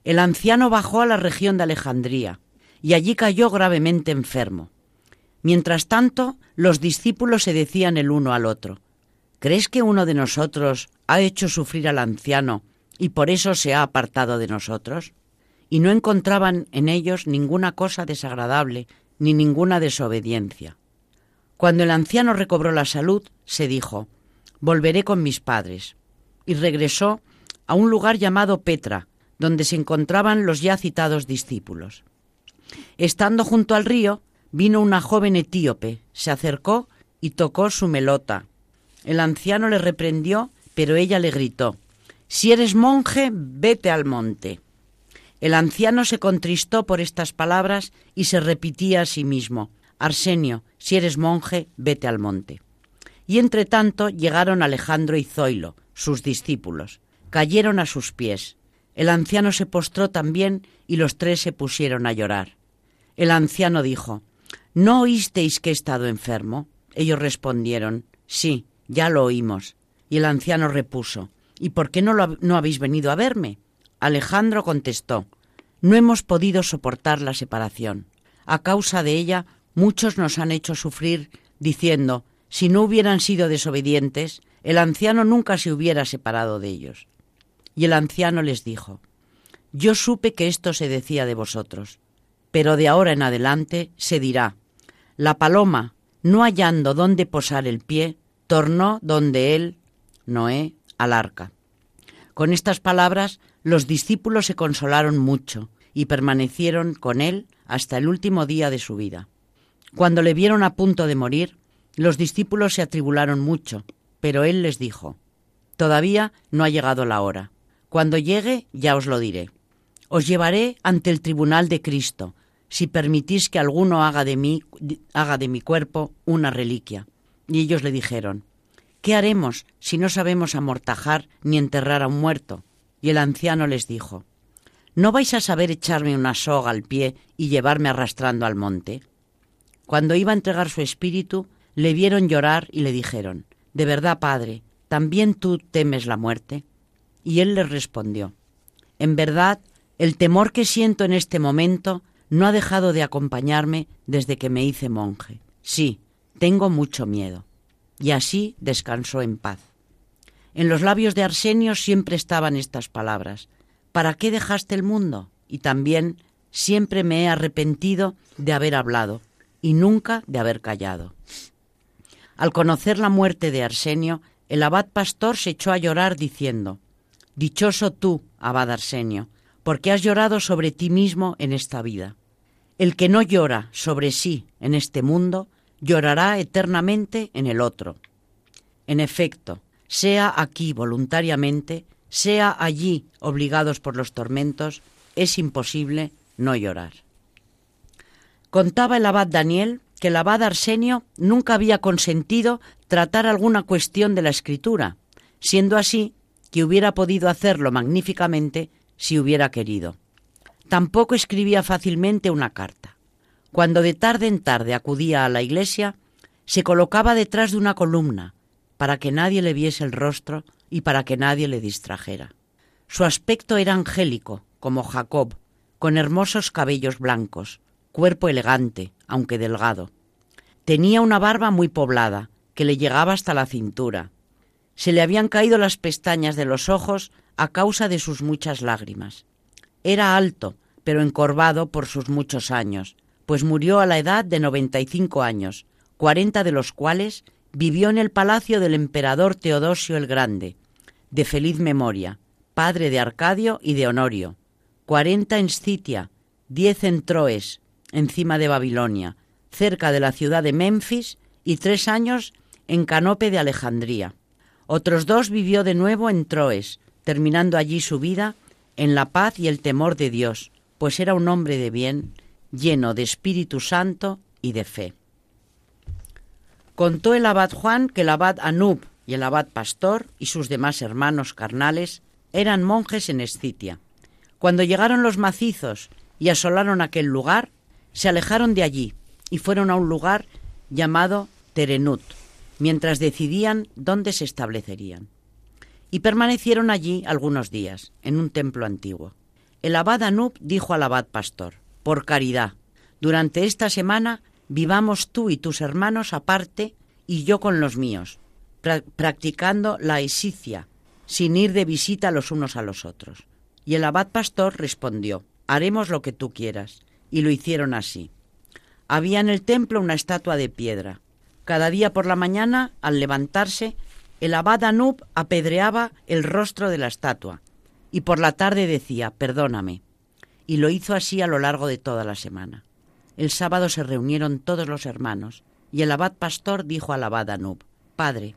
El anciano bajó a la región de Alejandría, y allí cayó gravemente enfermo. Mientras tanto, los discípulos se decían el uno al otro, ¿Crees que uno de nosotros ha hecho sufrir al anciano y por eso se ha apartado de nosotros? Y no encontraban en ellos ninguna cosa desagradable ni ninguna desobediencia. Cuando el anciano recobró la salud, se dijo, Volveré con mis padres. Y regresó a un lugar llamado Petra, donde se encontraban los ya citados discípulos. Estando junto al río, vino una joven etíope, se acercó y tocó su melota. El anciano le reprendió, pero ella le gritó, Si eres monje, vete al monte. El anciano se contristó por estas palabras y se repetía a sí mismo, Arsenio, si eres monje, vete al monte. Y entre tanto llegaron Alejandro y Zoilo, sus discípulos. Cayeron a sus pies. El anciano se postró también y los tres se pusieron a llorar. El anciano dijo, ¿no oísteis que he estado enfermo? Ellos respondieron, sí, ya lo oímos. Y el anciano repuso, ¿y por qué no, lo, no habéis venido a verme? Alejandro contestó, no hemos podido soportar la separación. A causa de ella, muchos nos han hecho sufrir, diciendo, si no hubieran sido desobedientes, el anciano nunca se hubiera separado de ellos. Y el anciano les dijo, Yo supe que esto se decía de vosotros, pero de ahora en adelante se dirá, La paloma, no hallando dónde posar el pie, tornó donde él, Noé, al arca. Con estas palabras los discípulos se consolaron mucho y permanecieron con él hasta el último día de su vida. Cuando le vieron a punto de morir, los discípulos se atribularon mucho, pero él les dijo, Todavía no ha llegado la hora. Cuando llegue ya os lo diré. Os llevaré ante el tribunal de Cristo, si permitís que alguno haga de mí, haga de mi cuerpo una reliquia. Y ellos le dijeron, ¿qué haremos si no sabemos amortajar ni enterrar a un muerto? Y el anciano les dijo, ¿no vais a saber echarme una soga al pie y llevarme arrastrando al monte? Cuando iba a entregar su espíritu, le vieron llorar y le dijeron, ¿De verdad, Padre, también tú temes la muerte? Y él les respondió, En verdad, el temor que siento en este momento no ha dejado de acompañarme desde que me hice monje. Sí, tengo mucho miedo. Y así descansó en paz. En los labios de Arsenio siempre estaban estas palabras. ¿Para qué dejaste el mundo? Y también siempre me he arrepentido de haber hablado y nunca de haber callado. Al conocer la muerte de Arsenio, el abad pastor se echó a llorar diciendo, Dichoso tú, abad Arsenio, porque has llorado sobre ti mismo en esta vida. El que no llora sobre sí en este mundo, llorará eternamente en el otro. En efecto, sea aquí voluntariamente, sea allí obligados por los tormentos, es imposible no llorar. Contaba el abad Daniel que el abad Arsenio nunca había consentido tratar alguna cuestión de la escritura, siendo así que hubiera podido hacerlo magníficamente si hubiera querido. Tampoco escribía fácilmente una carta. Cuando de tarde en tarde acudía a la iglesia, se colocaba detrás de una columna, para que nadie le viese el rostro y para que nadie le distrajera. Su aspecto era angélico, como Jacob, con hermosos cabellos blancos, cuerpo elegante, aunque delgado. Tenía una barba muy poblada, que le llegaba hasta la cintura. Se le habían caído las pestañas de los ojos a causa de sus muchas lágrimas. Era alto, pero encorvado por sus muchos años, pues murió a la edad de noventa y cinco años, cuarenta de los cuales vivió en el palacio del emperador Teodosio el Grande, de feliz memoria, padre de Arcadio y de Honorio, cuarenta en Scitia, diez en Troes, encima de Babilonia, cerca de la ciudad de Memphis, y tres años en Canope de Alejandría. Otros dos vivió de nuevo en Troes, terminando allí su vida en la paz y el temor de Dios, pues era un hombre de bien, lleno de Espíritu Santo y de fe. Contó el abad Juan que el abad Anub y el abad Pastor y sus demás hermanos carnales eran monjes en Escitia. Cuando llegaron los macizos y asolaron aquel lugar, se alejaron de allí y fueron a un lugar llamado Terenut, mientras decidían dónde se establecerían. Y permanecieron allí algunos días, en un templo antiguo. El abad Anub dijo al abad pastor, por caridad, durante esta semana vivamos tú y tus hermanos aparte y yo con los míos, practicando la esicia, sin ir de visita los unos a los otros. Y el abad pastor respondió, haremos lo que tú quieras y lo hicieron así. Había en el templo una estatua de piedra. Cada día por la mañana, al levantarse, el abad Anub apedreaba el rostro de la estatua y por la tarde decía, perdóname. Y lo hizo así a lo largo de toda la semana. El sábado se reunieron todos los hermanos y el abad pastor dijo al abad Anub, Padre,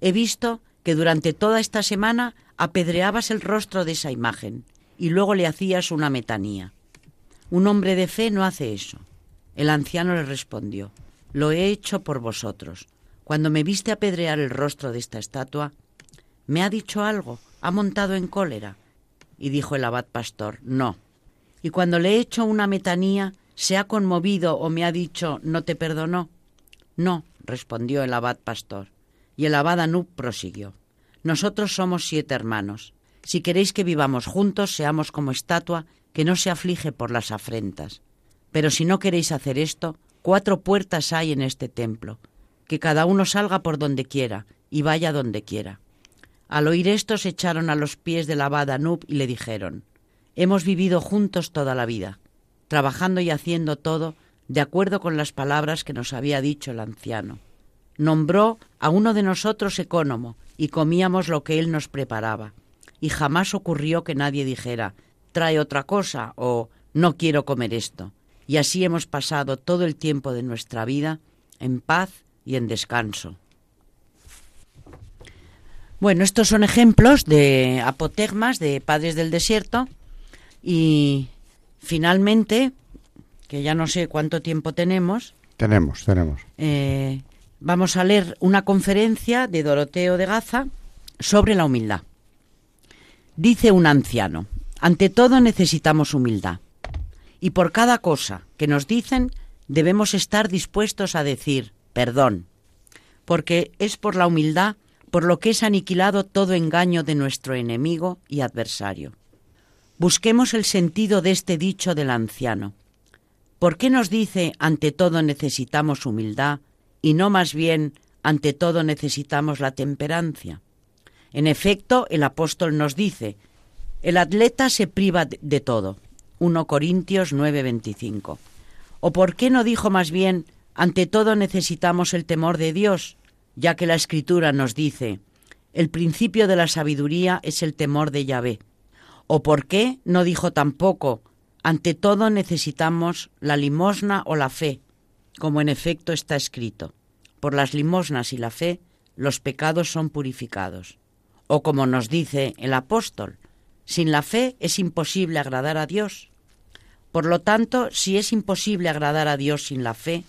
he visto que durante toda esta semana apedreabas el rostro de esa imagen y luego le hacías una metanía. Un hombre de fe no hace eso. El anciano le respondió, Lo he hecho por vosotros. Cuando me viste apedrear el rostro de esta estatua, ¿me ha dicho algo? ¿Ha montado en cólera? Y dijo el abad pastor, No. Y cuando le he hecho una metanía, se ha conmovido o me ha dicho no te perdonó? No, respondió el abad pastor. Y el abad Anub prosiguió. Nosotros somos siete hermanos. Si queréis que vivamos juntos, seamos como estatua que no se aflige por las afrentas. Pero si no queréis hacer esto, cuatro puertas hay en este templo, que cada uno salga por donde quiera y vaya donde quiera. Al oír esto se echaron a los pies del abad Anub y le dijeron, Hemos vivido juntos toda la vida, trabajando y haciendo todo de acuerdo con las palabras que nos había dicho el anciano. Nombró a uno de nosotros ecónomo y comíamos lo que él nos preparaba. Y jamás ocurrió que nadie dijera, trae otra cosa o no quiero comer esto. Y así hemos pasado todo el tiempo de nuestra vida en paz y en descanso. Bueno, estos son ejemplos de apotegmas, de padres del desierto. Y finalmente, que ya no sé cuánto tiempo tenemos. Tenemos, tenemos. Eh, vamos a leer una conferencia de Doroteo de Gaza sobre la humildad. Dice un anciano, ante todo necesitamos humildad. Y por cada cosa que nos dicen debemos estar dispuestos a decir perdón, porque es por la humildad por lo que es aniquilado todo engaño de nuestro enemigo y adversario. Busquemos el sentido de este dicho del anciano. ¿Por qué nos dice ante todo necesitamos humildad y no más bien ante todo necesitamos la temperancia? En efecto, el apóstol nos dice, el atleta se priva de todo. 1 Corintios 9:25. ¿O por qué no dijo más bien, ante todo necesitamos el temor de Dios, ya que la escritura nos dice, el principio de la sabiduría es el temor de Yahvé? ¿O por qué no dijo tampoco, ante todo necesitamos la limosna o la fe, como en efecto está escrito? Por las limosnas y la fe los pecados son purificados. O como nos dice el apóstol, sin la fe es imposible agradar a Dios. Por lo tanto, si es imposible agradar a Dios sin la fe,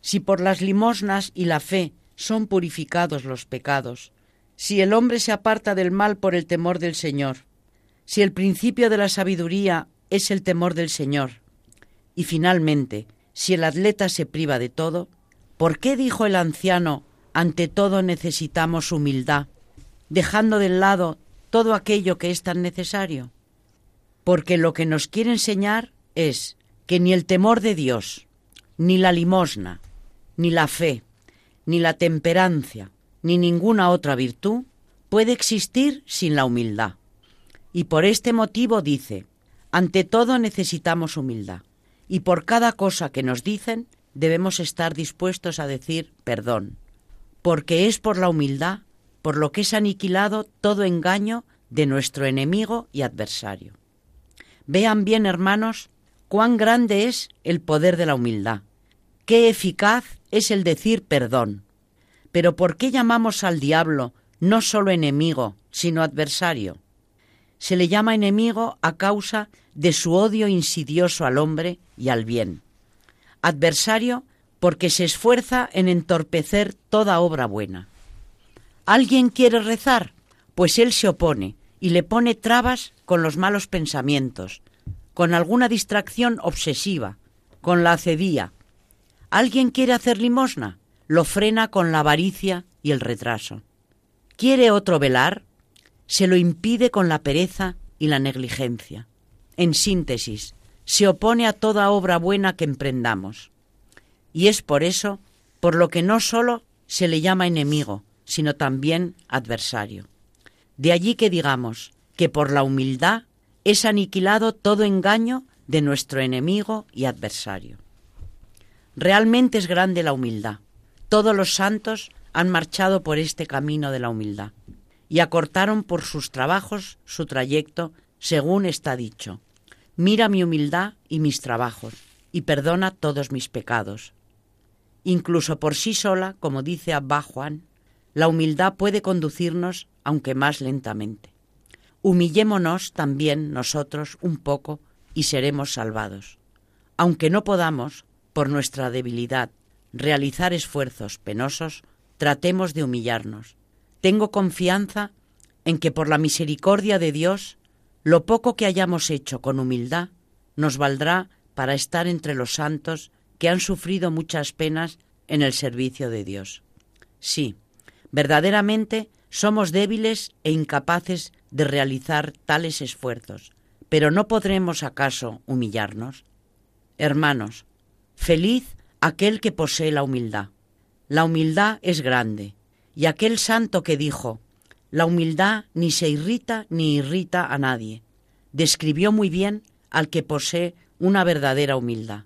si por las limosnas y la fe son purificados los pecados, si el hombre se aparta del mal por el temor del Señor, si el principio de la sabiduría es el temor del Señor, y finalmente, si el atleta se priva de todo, ¿por qué dijo el anciano, ante todo necesitamos humildad, dejando de lado todo aquello que es tan necesario? Porque lo que nos quiere enseñar es que ni el temor de Dios, ni la limosna, ni la fe, ni la temperancia, ni ninguna otra virtud puede existir sin la humildad. Y por este motivo dice, ante todo necesitamos humildad, y por cada cosa que nos dicen debemos estar dispuestos a decir perdón, porque es por la humildad por lo que es aniquilado todo engaño de nuestro enemigo y adversario. Vean bien, hermanos, cuán grande es el poder de la humildad, qué eficaz es el decir perdón. Pero ¿por qué llamamos al diablo no solo enemigo, sino adversario? Se le llama enemigo a causa de su odio insidioso al hombre y al bien. Adversario porque se esfuerza en entorpecer toda obra buena. ¿Alguien quiere rezar? Pues él se opone y le pone trabas con los malos pensamientos, con alguna distracción obsesiva, con la acedía. ¿Alguien quiere hacer limosna? Lo frena con la avaricia y el retraso. ¿Quiere otro velar? Se lo impide con la pereza y la negligencia. En síntesis, se opone a toda obra buena que emprendamos. Y es por eso por lo que no sólo se le llama enemigo, sino también adversario. De allí que digamos que por la humildad es aniquilado todo engaño de nuestro enemigo y adversario. Realmente es grande la humildad. Todos los santos han marchado por este camino de la humildad y acortaron por sus trabajos su trayecto según está dicho. Mira mi humildad y mis trabajos y perdona todos mis pecados. Incluso por sí sola, como dice Abba Juan, la humildad puede conducirnos, aunque más lentamente. Humillémonos también nosotros un poco y seremos salvados. Aunque no podamos, por nuestra debilidad, realizar esfuerzos penosos, tratemos de humillarnos. Tengo confianza en que por la misericordia de Dios, lo poco que hayamos hecho con humildad nos valdrá para estar entre los santos que han sufrido muchas penas en el servicio de Dios. Sí, verdaderamente somos débiles e incapaces de realizar tales esfuerzos, pero ¿no podremos acaso humillarnos? Hermanos, feliz aquel que posee la humildad. La humildad es grande, y aquel santo que dijo, la humildad ni se irrita ni irrita a nadie, describió muy bien al que posee una verdadera humildad.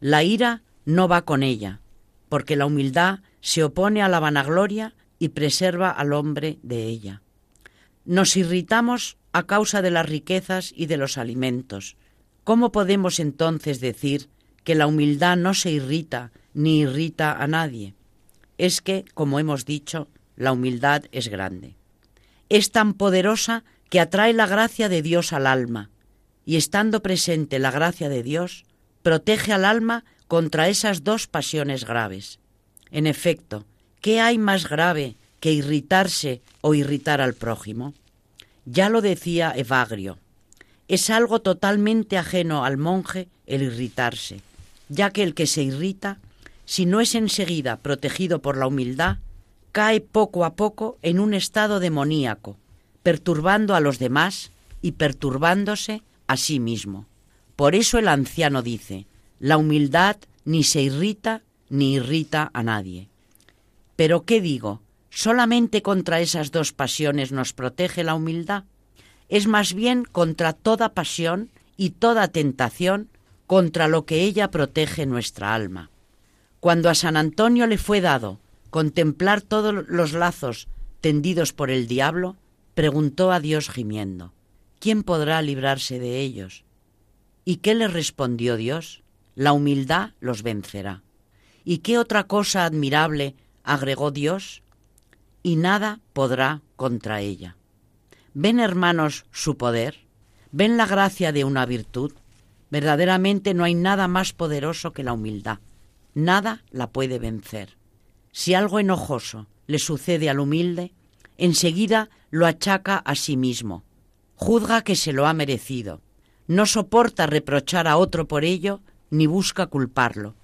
La ira no va con ella, porque la humildad se opone a la vanagloria y preserva al hombre de ella. Nos irritamos a causa de las riquezas y de los alimentos. ¿Cómo podemos entonces decir que la humildad no se irrita ni irrita a nadie? Es que, como hemos dicho, la humildad es grande. Es tan poderosa que atrae la gracia de Dios al alma, y estando presente la gracia de Dios, protege al alma contra esas dos pasiones graves. En efecto, ¿qué hay más grave que irritarse o irritar al prójimo? Ya lo decía Evagrio, es algo totalmente ajeno al monje el irritarse, ya que el que se irrita, si no es enseguida protegido por la humildad, cae poco a poco en un estado demoníaco, perturbando a los demás y perturbándose a sí mismo. Por eso el anciano dice, la humildad ni se irrita ni irrita a nadie. Pero ¿qué digo? ¿Solamente contra esas dos pasiones nos protege la humildad? Es más bien contra toda pasión y toda tentación contra lo que ella protege nuestra alma. Cuando a San Antonio le fue dado contemplar todos los lazos tendidos por el diablo, preguntó a Dios gimiendo, ¿quién podrá librarse de ellos? ¿Y qué le respondió Dios? La humildad los vencerá. ¿Y qué otra cosa admirable agregó Dios? Y nada podrá contra ella. ¿Ven, hermanos, su poder? ¿Ven la gracia de una virtud? Verdaderamente no hay nada más poderoso que la humildad. Nada la puede vencer. Si algo enojoso le sucede al humilde, enseguida lo achaca a sí mismo. Juzga que se lo ha merecido. No soporta reprochar a otro por ello, ni busca culparlo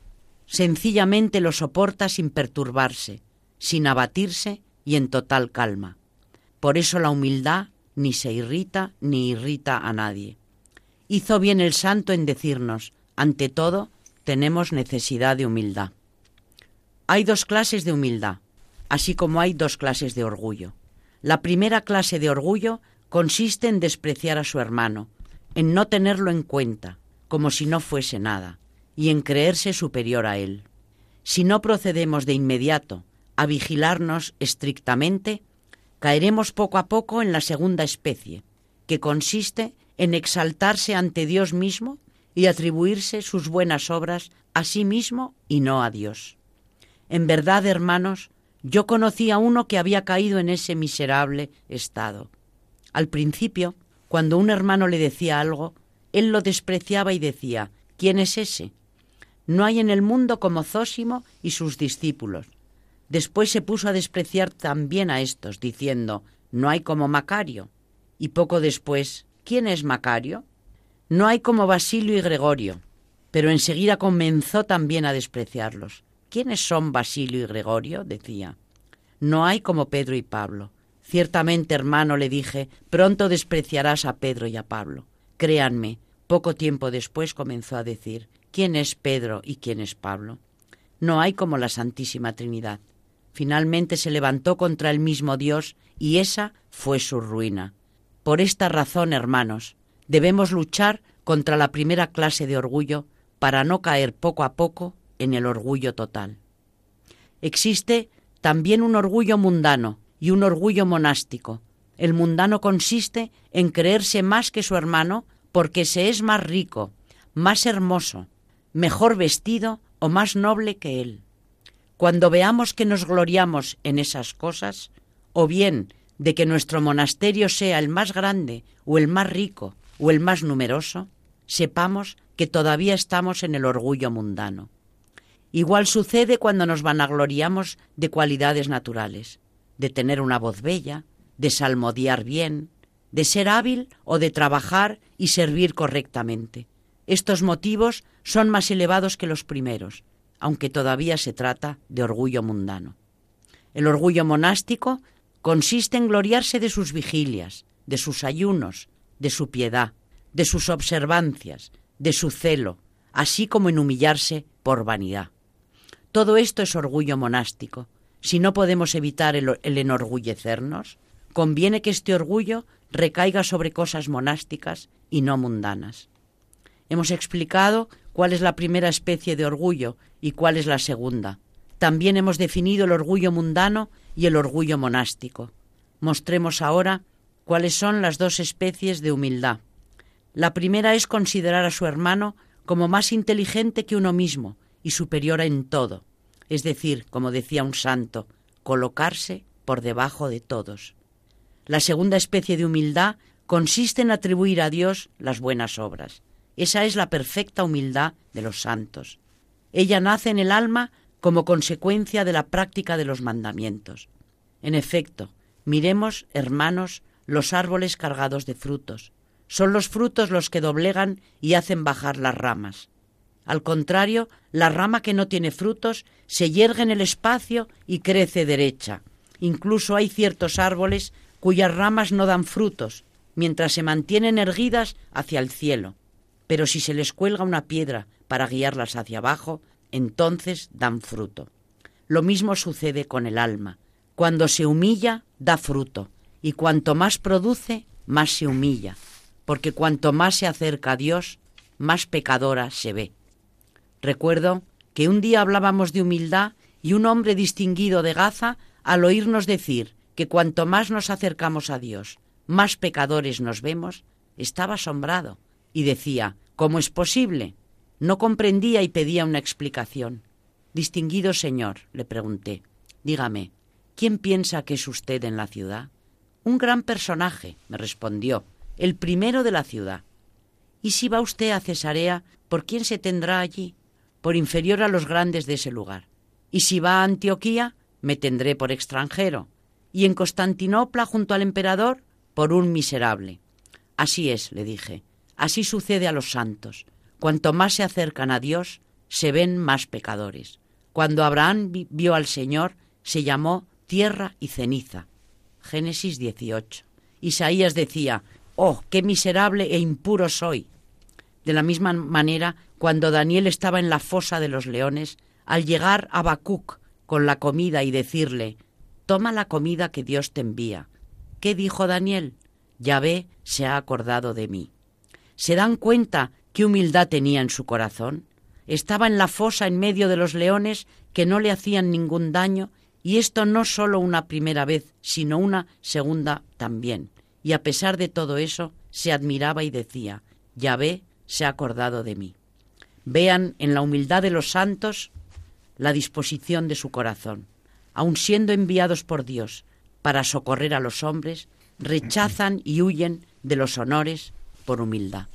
sencillamente lo soporta sin perturbarse, sin abatirse y en total calma. Por eso la humildad ni se irrita ni irrita a nadie. Hizo bien el santo en decirnos, ante todo, tenemos necesidad de humildad. Hay dos clases de humildad, así como hay dos clases de orgullo. La primera clase de orgullo consiste en despreciar a su hermano, en no tenerlo en cuenta, como si no fuese nada y en creerse superior a él. Si no procedemos de inmediato a vigilarnos estrictamente, caeremos poco a poco en la segunda especie, que consiste en exaltarse ante Dios mismo y atribuirse sus buenas obras a sí mismo y no a Dios. En verdad, hermanos, yo conocí a uno que había caído en ese miserable estado. Al principio, cuando un hermano le decía algo, él lo despreciaba y decía, ¿quién es ese? No hay en el mundo como Zósimo y sus discípulos. Después se puso a despreciar también a estos, diciendo, no hay como Macario. Y poco después, ¿quién es Macario? No hay como Basilio y Gregorio. Pero enseguida comenzó también a despreciarlos. ¿Quiénes son Basilio y Gregorio? decía. No hay como Pedro y Pablo. Ciertamente, hermano, le dije, pronto despreciarás a Pedro y a Pablo. Créanme, poco tiempo después comenzó a decir, quién es Pedro y quién es Pablo. No hay como la Santísima Trinidad. Finalmente se levantó contra el mismo Dios y esa fue su ruina. Por esta razón, hermanos, debemos luchar contra la primera clase de orgullo para no caer poco a poco en el orgullo total. Existe también un orgullo mundano y un orgullo monástico. El mundano consiste en creerse más que su hermano porque se es más rico, más hermoso, mejor vestido o más noble que él. Cuando veamos que nos gloriamos en esas cosas, o bien de que nuestro monasterio sea el más grande o el más rico o el más numeroso, sepamos que todavía estamos en el orgullo mundano. Igual sucede cuando nos vanagloriamos de cualidades naturales, de tener una voz bella, de salmodiar bien, de ser hábil o de trabajar y servir correctamente. estos motivos son más elevados que los primeros, aunque todavía se trata de orgullo mundano. El orgullo monástico consiste en gloriarse de sus vigilias, de sus ayunos, de su piedad, de sus observancias, de su celo, así como en humillarse por vanidad. Todo esto es orgullo monástico. Si no podemos evitar el, enorgullecernos, conviene que este orgullo recaiga sobre cosas monásticas y no mundanas. Hemos explicado cuál es la primera especie de orgullo y cuál es la segunda. También hemos definido el orgullo mundano y el orgullo monástico. Mostremos ahora cuáles son las dos especies de humildad. La primera es considerar a su hermano como más inteligente que uno mismo y superior en todo, es decir, como decía un santo, colocarse por debajo de todos. La segunda especie de humildad consiste en atribuir a Dios las buenas obras. Esa es la perfecta humildad de los santos. Ella nace en el alma como consecuencia de la práctica de los mandamientos. En efecto, miremos, hermanos, los árboles cargados de frutos. Son los frutos los que doblegan y hacen bajar las ramas. Al contrario, la rama que no tiene frutos se yergue en el espacio y crece derecha. Incluso hay ciertos árboles cuyas ramas no dan frutos, mientras se mantienen erguidas hacia el cielo. Pero si se les cuelga una piedra para guiarlas hacia abajo, entonces dan fruto. Lo mismo sucede con el alma. Cuando se humilla, da fruto, y cuanto más produce, más se humilla porque cuanto más se acerca a Dios, más pecadora se ve. Recuerdo que un día hablábamos de humildad y un hombre distinguido de Gaza, al oírnos decir que cuanto más nos acercamos a Dios, más pecadores nos vemos, estaba asombrado y decía, ¿cómo es posible? No comprendía y pedía una explicación. Distinguido señor, le pregunté, dígame, ¿quién piensa que es usted en la ciudad? Un gran personaje, me respondió, el primero de la ciudad. Y si va usted a Cesarea, ¿por quién se tendrá allí? Por inferior a los grandes de ese lugar. Y si va a Antioquía, me tendré por extranjero. Y en Constantinopla, junto al emperador, por un miserable. Así es, le dije. Así sucede a los santos. Cuanto más se acercan a Dios, se ven más pecadores. Cuando Abraham vio al Señor, se llamó tierra y ceniza. Génesis 18. Isaías decía, Oh, qué miserable e impuro soy. De la misma manera, cuando Daniel estaba en la fosa de los leones, al llegar a Bacuc con la comida y decirle, Toma la comida que Dios te envía. ¿Qué dijo Daniel? Yahvé se ha acordado de mí. ¿Se dan cuenta qué humildad tenía en su corazón? Estaba en la fosa en medio de los leones que no le hacían ningún daño, y esto no solo una primera vez, sino una segunda también y a pesar de todo eso se admiraba y decía, Yahvé se ha acordado de mí. Vean en la humildad de los santos la disposición de su corazón. Aun siendo enviados por Dios para socorrer a los hombres, rechazan y huyen de los honores por humildad.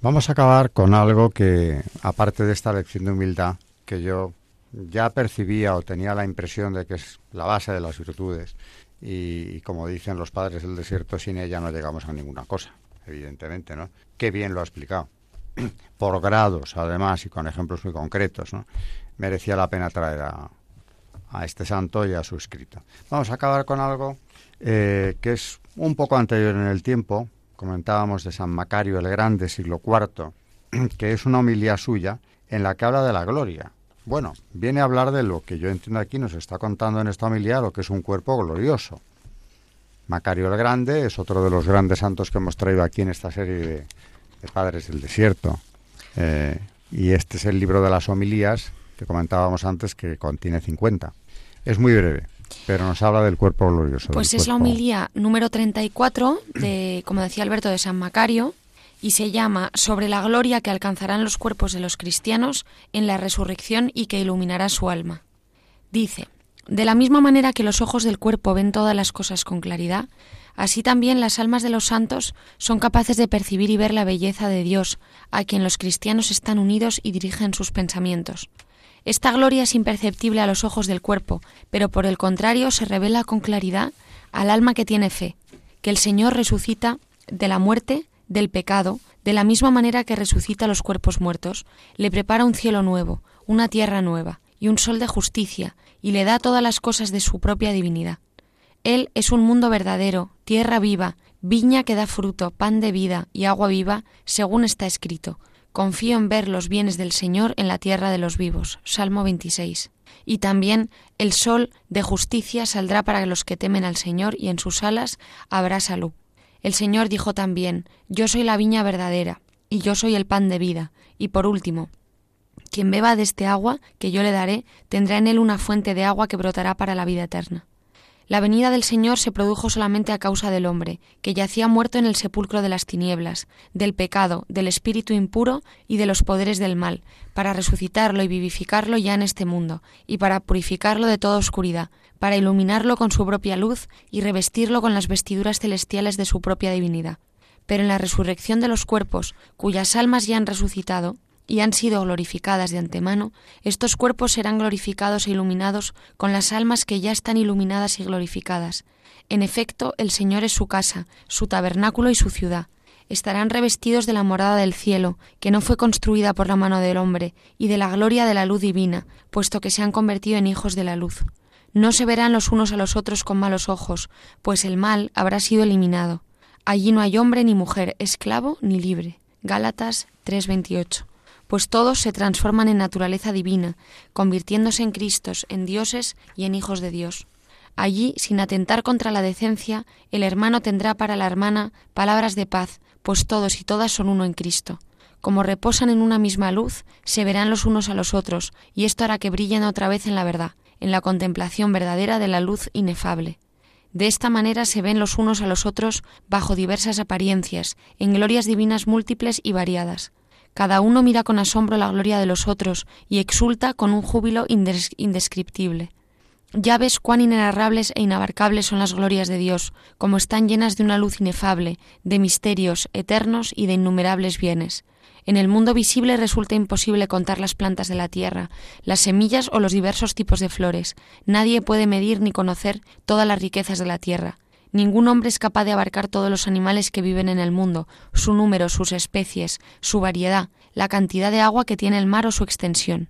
Vamos a acabar con algo que, aparte de esta lección de humildad, que yo ya percibía o tenía la impresión de que es la base de las virtudes, y, como dicen los padres del desierto, sin ella no llegamos a ninguna cosa, evidentemente, ¿no? Qué bien lo ha explicado. Por grados, además, y con ejemplos muy concretos, ¿no? Merecía la pena traer a, este santo y a su escrito. Vamos a acabar con algo eh, que es un poco anterior en el tiempo. Comentábamos de San Macario el Grande, siglo IV, que es una homilía suya en la que habla de la gloria bueno, viene a hablar de lo que yo entiendo aquí, nos está contando en esta homilía, lo que es un cuerpo glorioso. Macario el Grande es otro de los grandes santos que hemos traído aquí en esta serie de, Padres del Desierto. Eh, y este es el libro de las homilías que comentábamos antes, que contiene 50. Es muy breve, pero nos habla del cuerpo glorioso. Pues es la homilía número 34, de, como decía Alberto, de San Macario, y se llama Sobre la gloria que alcanzarán los cuerpos de los cristianos en la resurrección y que iluminará su alma. Dice, de la misma manera que los ojos del cuerpo ven todas las cosas con claridad, así también las almas de los santos son capaces de percibir y ver la belleza de Dios, a quien los cristianos están unidos y dirigen sus pensamientos. Esta gloria es imperceptible a los ojos del cuerpo, pero por el contrario se revela con claridad al alma que tiene fe, que el Señor resucita de la muerte del pecado, de la misma manera que resucita los cuerpos muertos, le prepara un cielo nuevo, una tierra nueva y un sol de justicia, y le da todas las cosas de su propia divinidad. Él es un mundo verdadero, tierra viva, viña que da fruto, pan de vida y agua viva, según está escrito. Confío en ver los bienes del Señor en la tierra de los vivos. Salmo 26. Y también el sol de justicia saldrá para los que temen al Señor y en sus alas habrá salud. El Señor dijo también, Yo soy la viña verdadera, y yo soy el pan de vida. Y por último, quien beba de este agua que yo le daré, tendrá en él una fuente de agua que brotará para la vida eterna. La venida del Señor se produjo solamente a causa del hombre, que yacía muerto en el sepulcro de las tinieblas, del pecado, del espíritu impuro y de los poderes del mal, para resucitarlo y vivificarlo ya en este mundo, y para purificarlo de toda oscuridad, para iluminarlo con su propia luz y revestirlo con las vestiduras celestiales de su propia divinidad. Pero en la resurrección de los cuerpos, cuyas almas ya han resucitado, y han sido glorificadas de antemano, estos cuerpos serán glorificados e iluminados con las almas que ya están iluminadas y glorificadas. En efecto, el Señor es su casa, su tabernáculo y su ciudad. Estarán revestidos de la morada del cielo, que no fue construida por la mano del hombre, y de la gloria de la luz divina, puesto que se han convertido en hijos de la luz. No se verán los unos a los otros con malos ojos, pues el mal habrá sido eliminado. Allí no hay hombre ni mujer, esclavo ni libre. Gálatas 3:28 pues todos se transforman en naturaleza divina, convirtiéndose en Cristos, en dioses y en hijos de Dios. Allí, sin atentar contra la decencia, el hermano tendrá para la hermana palabras de paz, pues todos y todas son uno en Cristo. Como reposan en una misma luz, se verán los unos a los otros, y esto hará que brillen otra vez en la verdad, en la contemplación verdadera de la luz inefable. De esta manera se ven los unos a los otros bajo diversas apariencias, en glorias divinas múltiples y variadas. Cada uno mira con asombro la gloria de los otros y exulta con un júbilo indescriptible. Ya ves cuán inenarrables e inabarcables son las glorias de Dios, como están llenas de una luz inefable, de misterios eternos y de innumerables bienes. En el mundo visible resulta imposible contar las plantas de la tierra, las semillas o los diversos tipos de flores. Nadie puede medir ni conocer todas las riquezas de la tierra. Ningún hombre es capaz de abarcar todos los animales que viven en el mundo, su número, sus especies, su variedad, la cantidad de agua que tiene el mar o su extensión.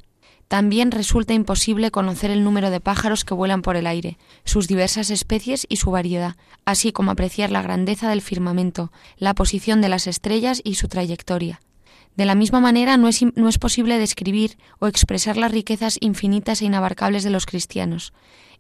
También resulta imposible conocer el número de pájaros que vuelan por el aire, sus diversas especies y su variedad, así como apreciar la grandeza del firmamento, la posición de las estrellas y su trayectoria. De la misma manera, no es, no es posible describir o expresar las riquezas infinitas e inabarcables de los cristianos.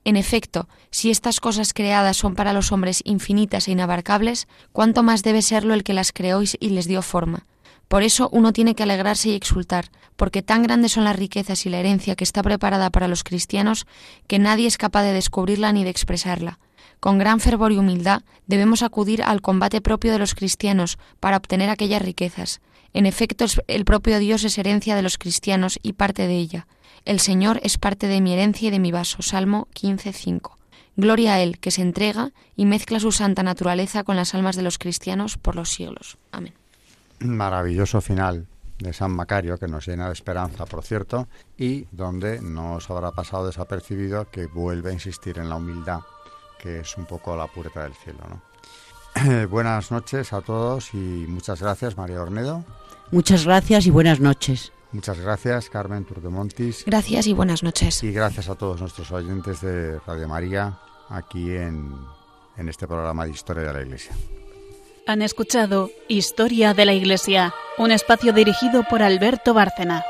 En efecto, si estas cosas creadas son para los hombres infinitas e inabarcables, cuánto más debe serlo el que las creó y les dio forma. Por eso uno tiene que alegrarse y exultar, porque tan grandes son las riquezas y la herencia que está preparada para los cristianos que nadie es capaz de descubrirla ni de expresarla. Con gran fervor y humildad debemos acudir al combate propio de los cristianos para obtener aquellas riquezas. En efecto, el propio Dios es herencia de los cristianos y parte de ella. El Señor es parte de mi herencia y de mi vaso. Salmo 15.5. Gloria a Él, que se entrega y mezcla su santa naturaleza con las almas de los cristianos por los siglos. Amén. Maravilloso final de San Macario, que nos llena de esperanza, por cierto, y donde no os habrá pasado desapercibido que vuelve a insistir en la humildad, que es un poco la puerta del cielo. ¿no? buenas noches a todos y muchas gracias, María Ornedo. Muchas gracias y buenas noches. Muchas gracias, Carmen Turquemontis. Gracias y buenas noches. Y gracias a todos nuestros oyentes de Radio María aquí en, en este programa de Historia de la Iglesia. Han escuchado Historia de la Iglesia, un espacio dirigido por Alberto Bárcena.